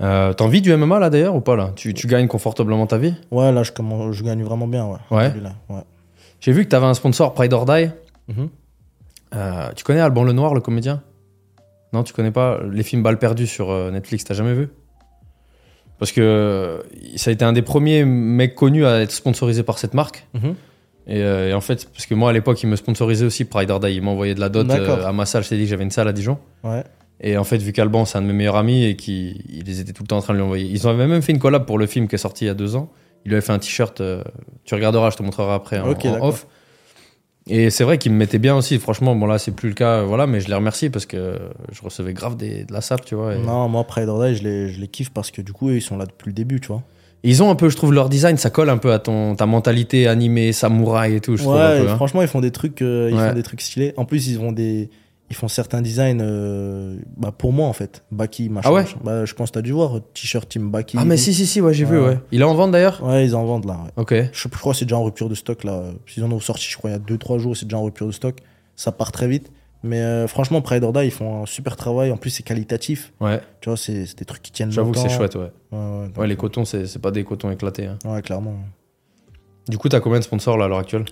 Euh, T'as envie du MMA là d'ailleurs ou pas là? Tu, tu gagnes confortablement ta vie? Ouais, là, je, commence, je gagne vraiment bien, ouais. Ouais. J'ai vu que t'avais un sponsor, Pride or Die. Mhm. Euh, tu connais Alban Lenoir, le comédien? Non, tu connais pas les films Balles perdues sur euh, Netflix, t'as jamais vu? Parce que euh, ça a été un des premiers mecs connus à être sponsorisé par cette marque. Mhm. Et, euh, et en fait, parce que moi à l'époque, il me sponsorisait aussi Pride or Die. Il m'envoyait de la dot euh, à ma salle. Je t'ai dit que j'avais une salle à Dijon. Ouais. Et en fait, vu qu'Alban, c'est un de mes meilleurs amis et qu'ils ils étaient tout le temps en train de lui envoyer. Ils avaient même fait une collab pour le film qui est sorti il y a deux ans. Il lui avait fait un t-shirt. euh, tu regarderas, je te montrerai après en, Ok, en d'accord. off. Et c'est vrai qu'il me mettait bien aussi. Franchement, bon là, c'est plus le cas, voilà, mais je les remercie parce que je recevais grave des, de la sape, tu vois. et- Non, moi, Pride or Die, je les, je les kiffe parce que du coup, ils sont là depuis le début, tu vois. Ils ont un peu, je trouve, leur design, ça colle un peu à ton, ta mentalité animée, samouraï et tout, je trouve. ouais, un peu, et hein. franchement, ils font des trucs, euh, ils Ouais. font des trucs stylés. En plus, ils ont des, ils font certains designs, euh, bah, pour moi en fait. Baki, machin. Ah ouais machin. Bah, je pense que t'as dû voir t-shirt Team Baki. Ah, mais si, si, si, ouais, j'ai vu, Ouais. ouais. Il est en vente d'ailleurs? Ouais, ils en vendent là. ouais. Ok. Je, je crois que c'est déjà en rupture de stock là. Ils en ont sorti, je crois, il y a 2-3 jours, c'est déjà en rupture de stock. Ça part très vite. Mais euh, franchement, Pride or Die, ils font un super travail. En plus, c'est qualitatif. Ouais, Tu vois, c'est des trucs qui tiennent j'avoue que c'est chouette, ouais. Ouais, ouais, donc, Ouais, les cotons, c'est pas des cotons éclatés. hein. ouais, clairement. Du coup, t'as combien de sponsors là à l'heure actuelle?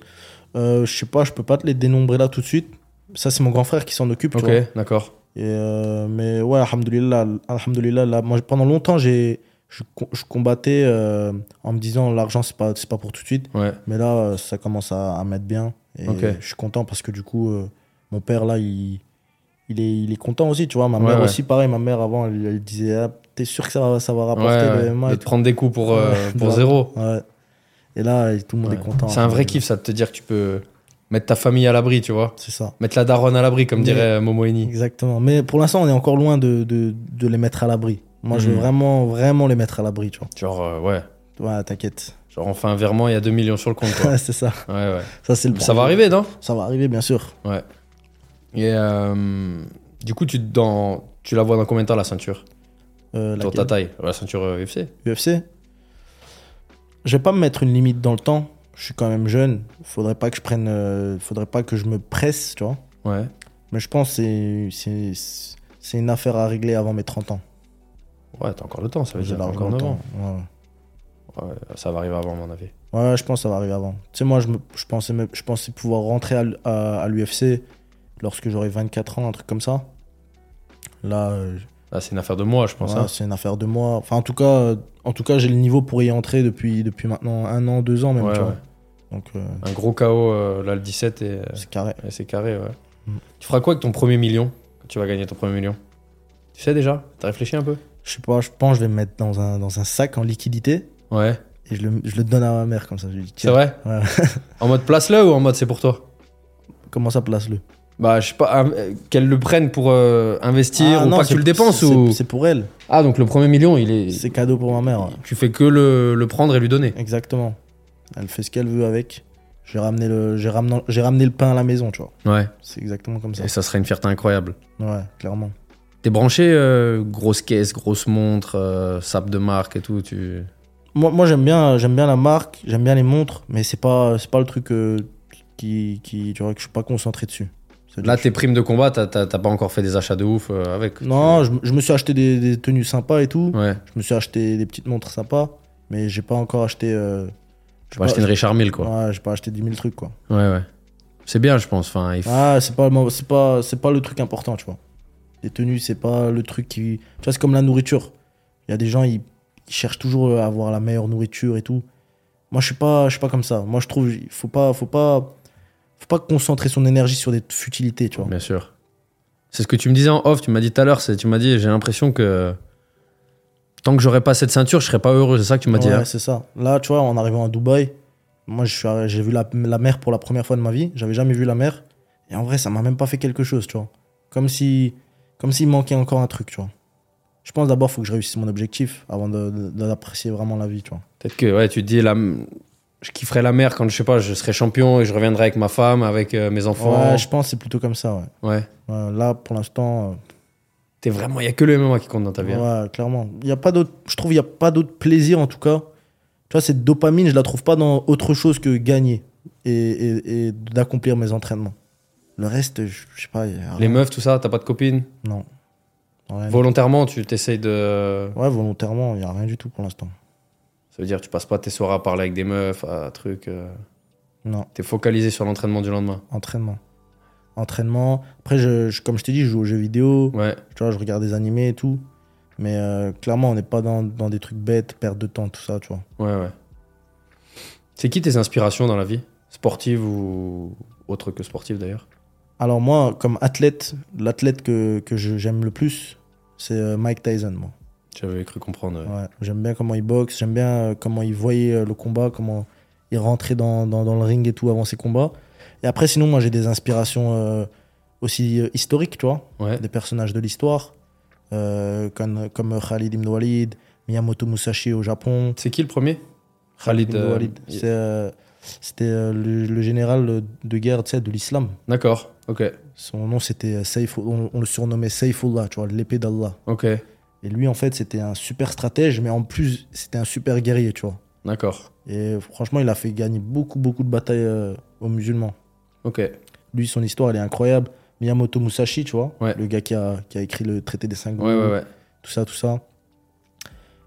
Euh, je sais pas, je peux pas te les dénombrer là tout de suite. Ça, c'est mon grand frère qui s'en occupe. Ok, d'accord. Euh, mais ouais, alhamdoulilah, alhamdoulilah, là, moi, pendant longtemps, j'ai, je, je combattais euh, en me disant l'argent, c'est pas, c'est pas pour tout de suite. Ouais. Mais là, euh, ça commence à, à m'être bien. Et je suis content parce que du coup, euh, mon père, là, il, il, est, il est content aussi, tu vois. Ma Ouais, mère ouais. aussi, pareil, ma mère, avant, elle, elle disait ah, T'es sûr que ça va, ça va rapporter le MMA de te prendre des coups pour, euh, pour zéro. Ouais. Et là, tout le monde est content. C'est un vrai kiff, ça, de te dire que tu peux mettre ta famille à l'abri, tu vois. C'est ça. Mettre la daronne à l'abri, comme Mais- dirait Momo Eni. Exactement. Mais pour l'instant, on est encore loin de, de, de les mettre à l'abri. Moi, je veux Mhm. vraiment, vraiment les mettre à l'abri, tu vois. Genre, euh, ouais. Ouais, t'inquiète. Genre, on fait un virement, il y a 2 millions sur le compte, c'est ça. ouais, ouais. Ça, c'est le Ça va arriver, non? Ça va arriver, bien sûr. Ouais. Et euh, du coup, tu, dans, tu la vois dans combien de temps, la ceinture? Euh, Dans ta taille La ceinture euh, UFC UFC Je vais pas me mettre une limite dans le temps. Je suis quand même jeune. Faudrait pas que je prenne. euh, faudrait pas que je me presse, tu vois. Ouais. Mais je pense que c'est- une affaire à régler avant mes 30 ans. Ouais, t'as encore le temps, ça veut dire. Encore le 9 temps. ans. Ouais. Ouais, ça va arriver avant, à mon avis. Ouais, je pense que ça va arriver avant. Tu sais, moi, je, me- je, pensais, je pensais pouvoir rentrer à, à l'UFC lorsque j'aurai 24 ans, un truc comme ça. Là, euh, Là, c'est une affaire de moi, je pense. ouais, hein. c'est une affaire de moi. Enfin, en tout cas, euh, en tout cas j'ai le niveau pour y entrer depuis, depuis maintenant un an, deux ans même. Ouais, tu vois. ouais. Donc, euh, Un gros KO, euh, là, le 17, et, c'est carré. c'est carré, ouais. Mm. Tu feras quoi avec ton premier million Quand tu vas gagner ton premier million? Tu sais déjà? T'as réfléchi un peu? Je sais pas, je pense que je vais me mettre dans un, dans un sac en liquidité Ouais. et je le, je le donne à ma mère comme ça. Je lui dis, C'est vrai? En mode place-le ou en mode c'est pour toi? Comment ça place-le? Bah, je sais pas, qu'elle le prenne pour euh, investir Ah, ou non, pas que tu le dépenses ou? C'est pour elle. Ah, donc le premier million, il est. C'est cadeau pour ma mère. ouais. Tu fais que le, le prendre et lui donner. Exactement. Elle fait ce qu'elle veut avec. J'ai ramené, le, j'ai, ramené, j'ai ramené le pain à la maison, tu vois. Ouais. C'est exactement comme ça. Et ça serait une fierté incroyable. Ouais, clairement. T'es branché, euh, grosse caisse, grosse montre, euh, sable de marque et tout. Tu... Moi, moi j'aime, bien, j'aime bien la marque, j'aime bien les montres, mais c'est pas, c'est pas le truc euh, qui, qui, tu vois, que je suis pas concentré dessus. Là, tes primes de combat, t'as, pas encore fait des achats de ouf euh, avec. Non, je, je me suis acheté des, des tenues sympas et tout. Ouais. Je me suis acheté des petites montres sympas, mais j'ai pas encore acheté. Euh, Tu vas acheter une Richard Mille, quoi. Ouais, j'ai pas acheté 10 000 trucs, quoi. Ouais, ouais. C'est bien, je pense. Enfin, faut- Ah, c'est pas, pas, pas le truc important, tu vois. Les tenues, c'est pas le truc qui. Tu vois, c'est comme la nourriture. Il y a des gens, ils, ils cherchent toujours à avoir la meilleure nourriture et tout. Moi, je suis pas, je suis pas comme ça. Moi, je trouve, il faut pas, faut pas, faut pas concentrer son énergie sur des futilités, tu vois. Bien sûr. C'est ce que tu me disais en off, tu m'as dit tout à l'heure, tu m'as dit, j'ai l'impression que tant que j'aurais pas cette ceinture, je serais pas heureux, c'est ça que tu m'as dit. Ouais, hein c'est ça. Là, tu vois, en arrivant à Dubaï, moi, j'ai vu la, la mer pour la première fois de ma vie. J'avais jamais vu la mer. Et en vrai, ça m'a même pas fait quelque chose, tu vois. Comme si, comme s'il manquait encore un truc, tu vois. Je pense d'abord, faut que je réussisse mon objectif avant d'apprécier vraiment la vie, tu vois. Peut-être que ouais, tu te dis, la... je kifferais la mer quand je sais pas, je serais champion et je reviendrai avec ma femme, avec euh, mes enfants. Ouais, je pense que c'est plutôt comme ça, ouais. Ouais. Ouais, là, pour l'instant, T'es vraiment, il y a que le MMA qui compte dans ta euh, vie. hein. ouais, clairement. Il y a pas d'autre, je trouve, il y a pas d'autre plaisir, en tout cas. Tu vois, cette dopamine, je la trouve pas dans autre chose que gagner et, et- et d'accomplir mes entraînements. Le reste, je je sais pas. y Les meufs, tout ça, t'as pas de copine Non. Volontairement, tu t'essayes de. Ouais, volontairement, il n'y a rien du tout pour l'instant. Ça veut dire, tu passes pas tes soirées à parler avec des meufs, à trucs. euh, Non, T'es focalisé sur l'entraînement du lendemain. entraînement. Entraînement. Après, je, je- comme je t'ai dit, je joue aux jeux vidéo, Ouais. tu vois, je regarde des animés et tout. Mais euh, clairement, on n'est pas dans, dans des trucs bêtes, perte de temps, tout ça, tu vois. Ouais, ouais. C'est qui tes inspirations dans la vie? Sportives ou autre que sportives d'ailleurs? Alors moi, comme athlète, l'athlète que, que j'aime le plus, c'est euh, Mike Tyson, moi. J'avais cru comprendre. ouais. Ouais, j'aime bien comment il boxe, j'aime bien euh, comment il voyait euh, le combat, comment il rentrait dans, dans, dans le ring et tout avant ses combats. Et après, sinon, moi, j'ai des inspirations euh, aussi euh, historiques, tu vois, Ouais. des personnages de l'histoire, euh, comme, comme Khalid ibn Walid, Miyamoto Musashi au Japon. C'est qui le premier? Khalid. ibn Walid. C'était le, le général de guerre de l'islam. D'accord, ok. Son nom, c'était Saif, on, on le surnommait Saifullah, tu vois, l'épée d'Allah. Ok, Et lui, en fait, c'était un super stratège, mais en plus, c'était un super guerrier, tu vois. d'accord. Et franchement, il a fait gagner beaucoup, beaucoup de batailles euh, aux musulmans. Ok. Lui, son histoire, elle est incroyable. Miyamoto Musashi, tu vois, Ouais. le gars qui a, qui a écrit le traité des cinq Ouais, ouais, ouais. tout ça, tout ça.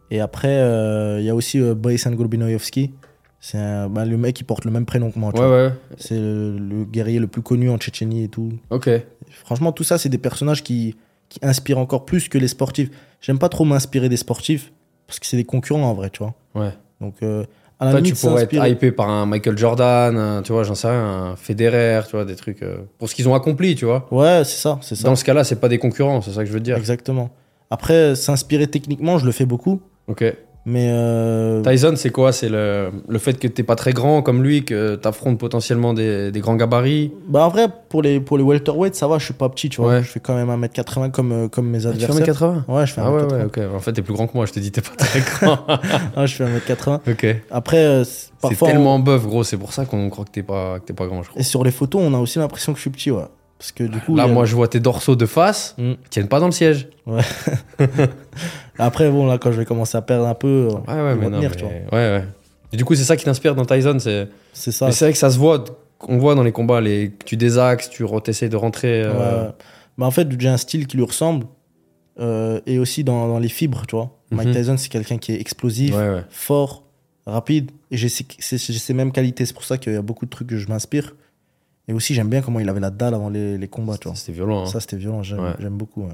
Et après, euh, il y a aussi euh, Boris Gorbinoyevsky. C'est bah, le mec qui porte le même prénom que moi. tu vois. ouais. C'est le, le guerrier le plus connu en Tchétchénie et tout. Ok. Franchement, tout ça, c'est des personnages qui, qui inspirent encore plus que les sportifs. J'aime pas trop m'inspirer des sportifs parce que c'est des concurrents en vrai, tu vois. Ouais. Donc, euh, à la Toi, tu limite, pourrais être hypé par un Michael Jordan, un- tu vois, j'en sais rien, un Federer, tu vois, des trucs. euh, pour ce qu'ils ont accompli, tu vois. Ouais, c'est ça, c'est ça. Dans ce cas-là, c'est pas des concurrents, c'est ça que je veux te dire. Exactement. Après, s'inspirer techniquement, je le fais beaucoup. Ok. Mais euh, Tyson, c'est quoi? C'est le, le fait que t'es pas très grand comme lui, que t'affrontes potentiellement des, des grands gabarits? bah en vrai, pour les, pour les welterweights, ça va, je suis pas petit, tu vois. Ouais. Je fais quand même 1m80 comme, euh, comme mes Ah, tu fais adversaires. 1m80 Ouais, je fais 1m80. Ah ouais, ouais, ok. En fait, t'es plus grand que moi, je te dis, t'es pas très grand. Ah, je fais 1m80. ok. Après, euh, c'est- C'est parfois. on- tellement bœuf, gros, c'est pour ça qu'on croit que t'es pas, que t'es pas grand, je crois. Et sur les photos, on a aussi l'impression que je suis petit, ouais. Parce que du coup. Là, a- moi, je vois tes dorsaux de face, Mm. ils tiennent pas dans le siège. Après, bon, là, quand je vais commencer à perdre un peu, euh, Ouais, mais vont non. tenir, mais- tu vois. Ouais, ouais. Et du coup, c'est ça qui t'inspire dans Tyson, c'est. c'est ça. C'est vrai que ça se voit, on voit dans les combats, les... tu désaxes, tu essaies de rentrer. euh, Ouais. Bah, en fait, j'ai un style qui lui ressemble. euh, et aussi dans, dans les fibres, tu vois. Mike Mhm. Tyson, c'est quelqu'un qui est explosif, Ouais, ouais. fort, rapide. Et j'ai ces, mêmes qualités. C'est pour ça qu'il y a beaucoup de trucs que je m'inspire. Et aussi, j'aime bien comment il avait la dalle avant les, les combats, tu vois. C'était violent. hein. Ça, c'était violent. J'aime beaucoup.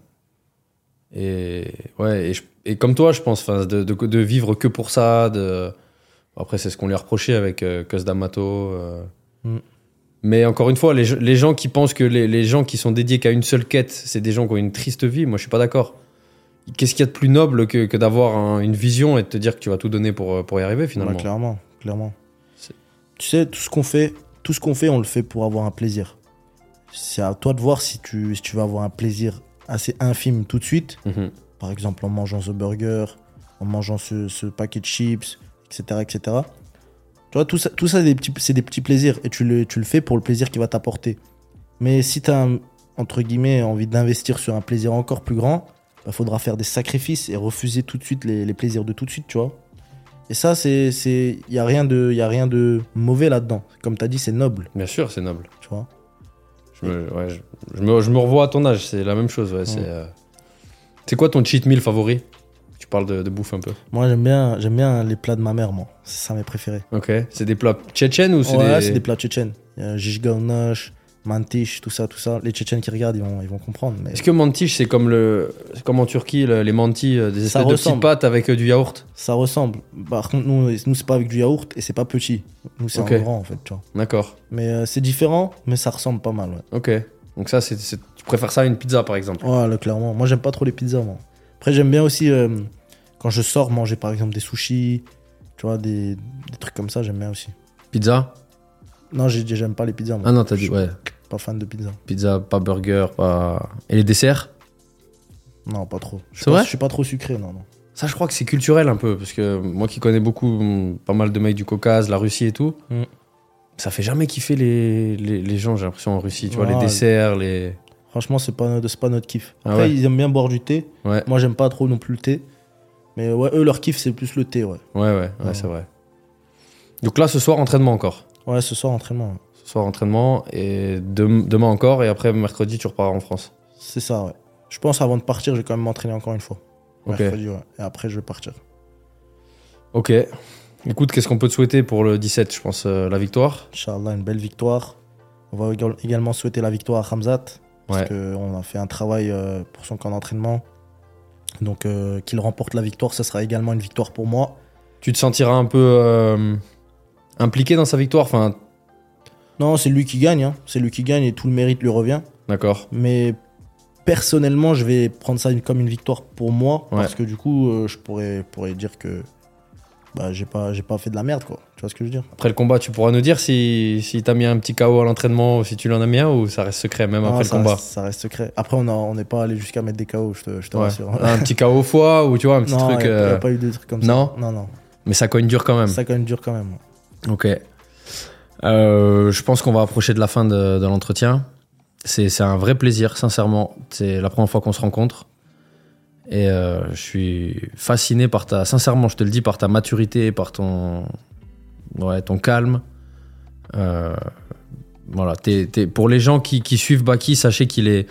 Et, ouais, et, je- et comme toi, je pense, de, de, de vivre que pour ça. De... Après, c'est ce qu'on lui a reproché avec euh, Cus D'Amato. euh. Mm. Mais encore une fois, les, gens- les gens qui pensent que les, les gens qui sont dédiés qu'à une seule quête, c'est des gens qui ont une triste vie, moi je suis pas d'accord. Qu'est-ce qu'il y a de plus noble que, que d'avoir un- une vision et de te dire que tu vas tout donner pour, euh, pour y arriver finalement? Ouais, clairement, clairement. Tu sais, tout ce qu'on fait, tout ce qu'on fait, on le fait pour avoir un plaisir. C'est à toi de voir si tu, si tu vas avoir un plaisir assez infime tout de suite. Mhm. Par exemple, en mangeant ce burger, en mangeant ce, ce paquet de chips, etc., etc. Tu vois, tout ça, tout ça c'est des, petits- c'est des petits plaisirs. Et tu le, tu le fais pour le plaisir qu'il va t'apporter. Mais si tu as, entre guillemets, envie d'investir sur un plaisir encore plus grand, il faudra faire des sacrifices et refuser tout de suite les, les plaisirs de tout de suite, tu vois. Et ça, c'est. Il n'y a, rien de- y a rien de mauvais là-dedans. Comme tu as dit, c'est noble, Bien sûr, c'est noble. tu vois. Je me, ouais, je, je me, je me revois à ton âge, c'est la même chose. Ouais, c'est, euh, c'est quoi ton cheat meal favori? Tu parles de, de bouffe un peu. Moi, j'aime bien, bien les plats de ma mère, moi. C'est ça mes préférés. Ok. C'est des plats tchétchènes ou c'est ouais, des... c'est des plats tchétchènes. Il y a Mantish, tout ça, tout ça. Les Tchétchènes qui regardent, ils vont, ils vont comprendre. Mais Est-ce que mantiche, c'est comme, le, comme en Turquie, le- les mantis, euh, des espèces de petites pâtes avec euh, du yaourt? Ça ressemble. Par contre, nous, nous c'est pas avec du yaourt et c'est pas petit. Nous, c'est Ok. en grand, en fait. D'accord. Mais euh, c'est différent, mais ça ressemble pas mal, ouais. Ok. Donc ça, c'est, tu préfères ça à une pizza, par exemple? Ouais, là, clairement. Moi, j'aime pas trop les pizzas, moi. Après, j'aime bien aussi, quand je sors, manger, par exemple, des sushis, tu vois, des, des trucs comme ça, j'aime bien aussi. Pizza? Non, j'aime pas les pizzas, moi. Ah non, t'as dit, ouais. Pas fan de pizza. Pizza, pas burger, pas... Et les desserts Non, pas trop. Je suis C'est pas- vrai Je suis pas trop sucré, non, non. Ça, je crois que c'est culturel un peu, parce que moi qui connais beaucoup, mm, pas mal de mecs du Caucase, la Russie et tout, Mm. ça fait jamais kiffer les, les, les gens, j'ai l'impression, en Russie. Tu vois, les desserts, les. Franchement, c'est pas, c'est pas notre kiff. Ah Après, ouais. ils aiment bien boire du thé. Ouais, Moi, j'aime pas trop non plus le thé. Mais ouais, eux, leur kiff, c'est plus le thé, ouais. ouais, ouais, ouais, Ouais. c'est vrai. Donc là, ce soir, entraînement encore. Ouais, ce soir, entraînement. Soir, entraînement, et dem- demain encore, et après, mercredi, tu repars en France. C'est ça, ouais. Je pense, avant de partir, je vais quand même m'entraîner encore une fois. Ok. Mercredi, ouais. Et après, je vais partir. Ok. Écoute, qu'est-ce qu'on peut te souhaiter pour le 17 Je pense euh, la victoire? Inch'Allah, une belle victoire. On va égal- également souhaiter la victoire à Hamzat. Parce Ouais. qu'on a fait un travail euh, pour son camp d'entraînement. Donc, euh, qu'il remporte la victoire, ce sera également une victoire pour moi. Tu te sentiras un peu impliqué dans sa victoire? Enfin, Non, c'est lui qui gagne. hein. C'est lui qui gagne et tout le mérite lui revient. d'accord. Mais personnellement, je vais prendre ça comme une victoire pour moi. Ouais. Parce que du coup, euh, je pourrais, pourrais dire que bah, j'ai pas, j'ai pas fait de la merde, quoi. Tu vois ce que je veux dire? Après le combat, tu pourras nous dire si, si t'as mis un petit KO à l'entraînement ou si tu l'en as mis un ou ça reste secret même Non, après le combat? Reste, ça reste secret. Après, on n'est pas allé jusqu'à mettre des KO, je te, je te Ouais. rassure. Un petit KO au foie ou tu vois, un petit non, truc. il n'y a, euh, pas eu de trucs comme non ça. Non, non. Mais ça cogne dur quand même. Ça même dur quand même. Ok. Euh, je pense qu'on va approcher de la fin de, de l'entretien. C'est un vrai plaisir, sincèrement. C'est la première fois qu'on se rencontre. Et euh, je suis fasciné par ta. Sincèrement, je te le dis, par ta maturité, par ton. Ouais, ton calme. Euh, voilà. t'es- pour les gens qui, qui suivent Baki, sachez qu'il est.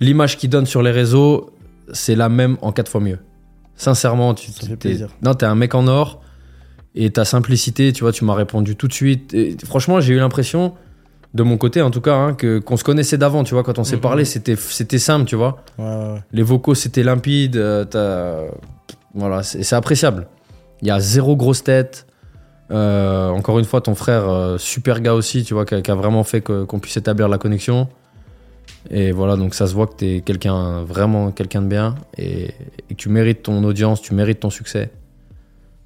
L'image qu'il donne sur les réseaux, c'est la même en quatre fois mieux. Sincèrement, tu Ça fait plaisir. Non, t'es un mec en or. Et ta simplicité, tu vois, tu m'as répondu tout de suite. Et franchement, j'ai eu l'impression, de mon côté en tout cas, hein, que qu'on se connaissait d'avant, tu vois. Quand on s'est Mhm. parlé, c'était c'était simple, tu vois. Ouais, ouais, ouais. Les vocaux, c'était limpide. euh, Voilà, c'est appréciable. Il y a zéro grosse tête. Euh, encore une fois, ton frère, euh, super gars aussi, tu vois, qui a, qui a vraiment fait que- qu'on puisse établir la connexion. Et voilà, donc ça se voit que tu es quelqu'un, vraiment quelqu'un de bien et, et que tu mérites ton audience, tu mérites ton succès.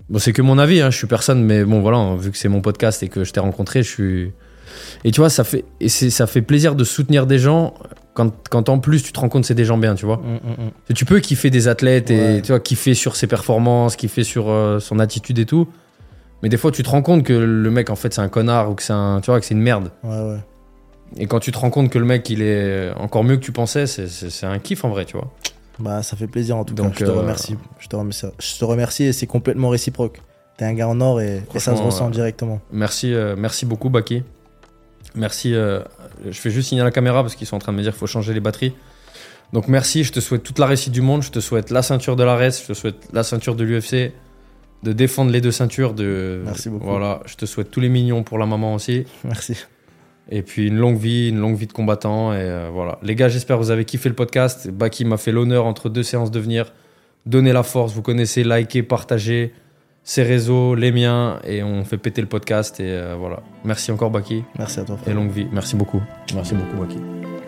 Bon, c'est que mon avis, hein, je suis personne, mais bon, voilà, vu que c'est mon podcast et que je t'ai rencontré, je suis. Et tu vois, ça fait, et ça fait plaisir de soutenir des gens quand, quand en plus tu te rends compte que c'est des gens bien, tu vois. Hum, hum. Et Tu peux kiffer des athlètes et Ouais. tu vois, kiffer sur ses performances, kiffer sur euh, son attitude et tout. Mais des fois, tu te rends compte que le mec, en fait, c'est un connard ou que c'est un, tu vois, que c'est une merde. Ouais, ouais. Et quand tu te rends compte que le mec, il est encore mieux que tu pensais, c'est un kiff en vrai, tu vois. Bah, ça fait plaisir en tout Donc, cas. Je te euh, remercie. Je te remercie. Je te remercie et c'est complètement réciproque. T'es un gars en or et, et ça se ressent euh, directement. Merci, euh, merci beaucoup, Baki. Merci. je fais juste signer à la caméra parce qu'ils sont en train de me dire qu'il faut changer les batteries. Donc merci, je te souhaite toute la réussite du monde. Je te souhaite la ceinture de la RES, je te souhaite la ceinture de l'UFC, de défendre les deux ceintures. De, Merci beaucoup. Voilà, je te souhaite tous les mignons pour la maman aussi. Merci. Et puis une longue vie, une longue vie de combattant. Et euh, voilà. Les gars, j'espère que vous avez kiffé le podcast. Baki m'a fait l'honneur entre deux séances de venir. Donnez la force, vous connaissez, likez, partagez ses réseaux, les miens, et on fait péter le podcast. Et euh, voilà. Merci encore, Baki. Merci à toi, Et frère. longue vie. Merci beaucoup. Merci beaucoup, Baki.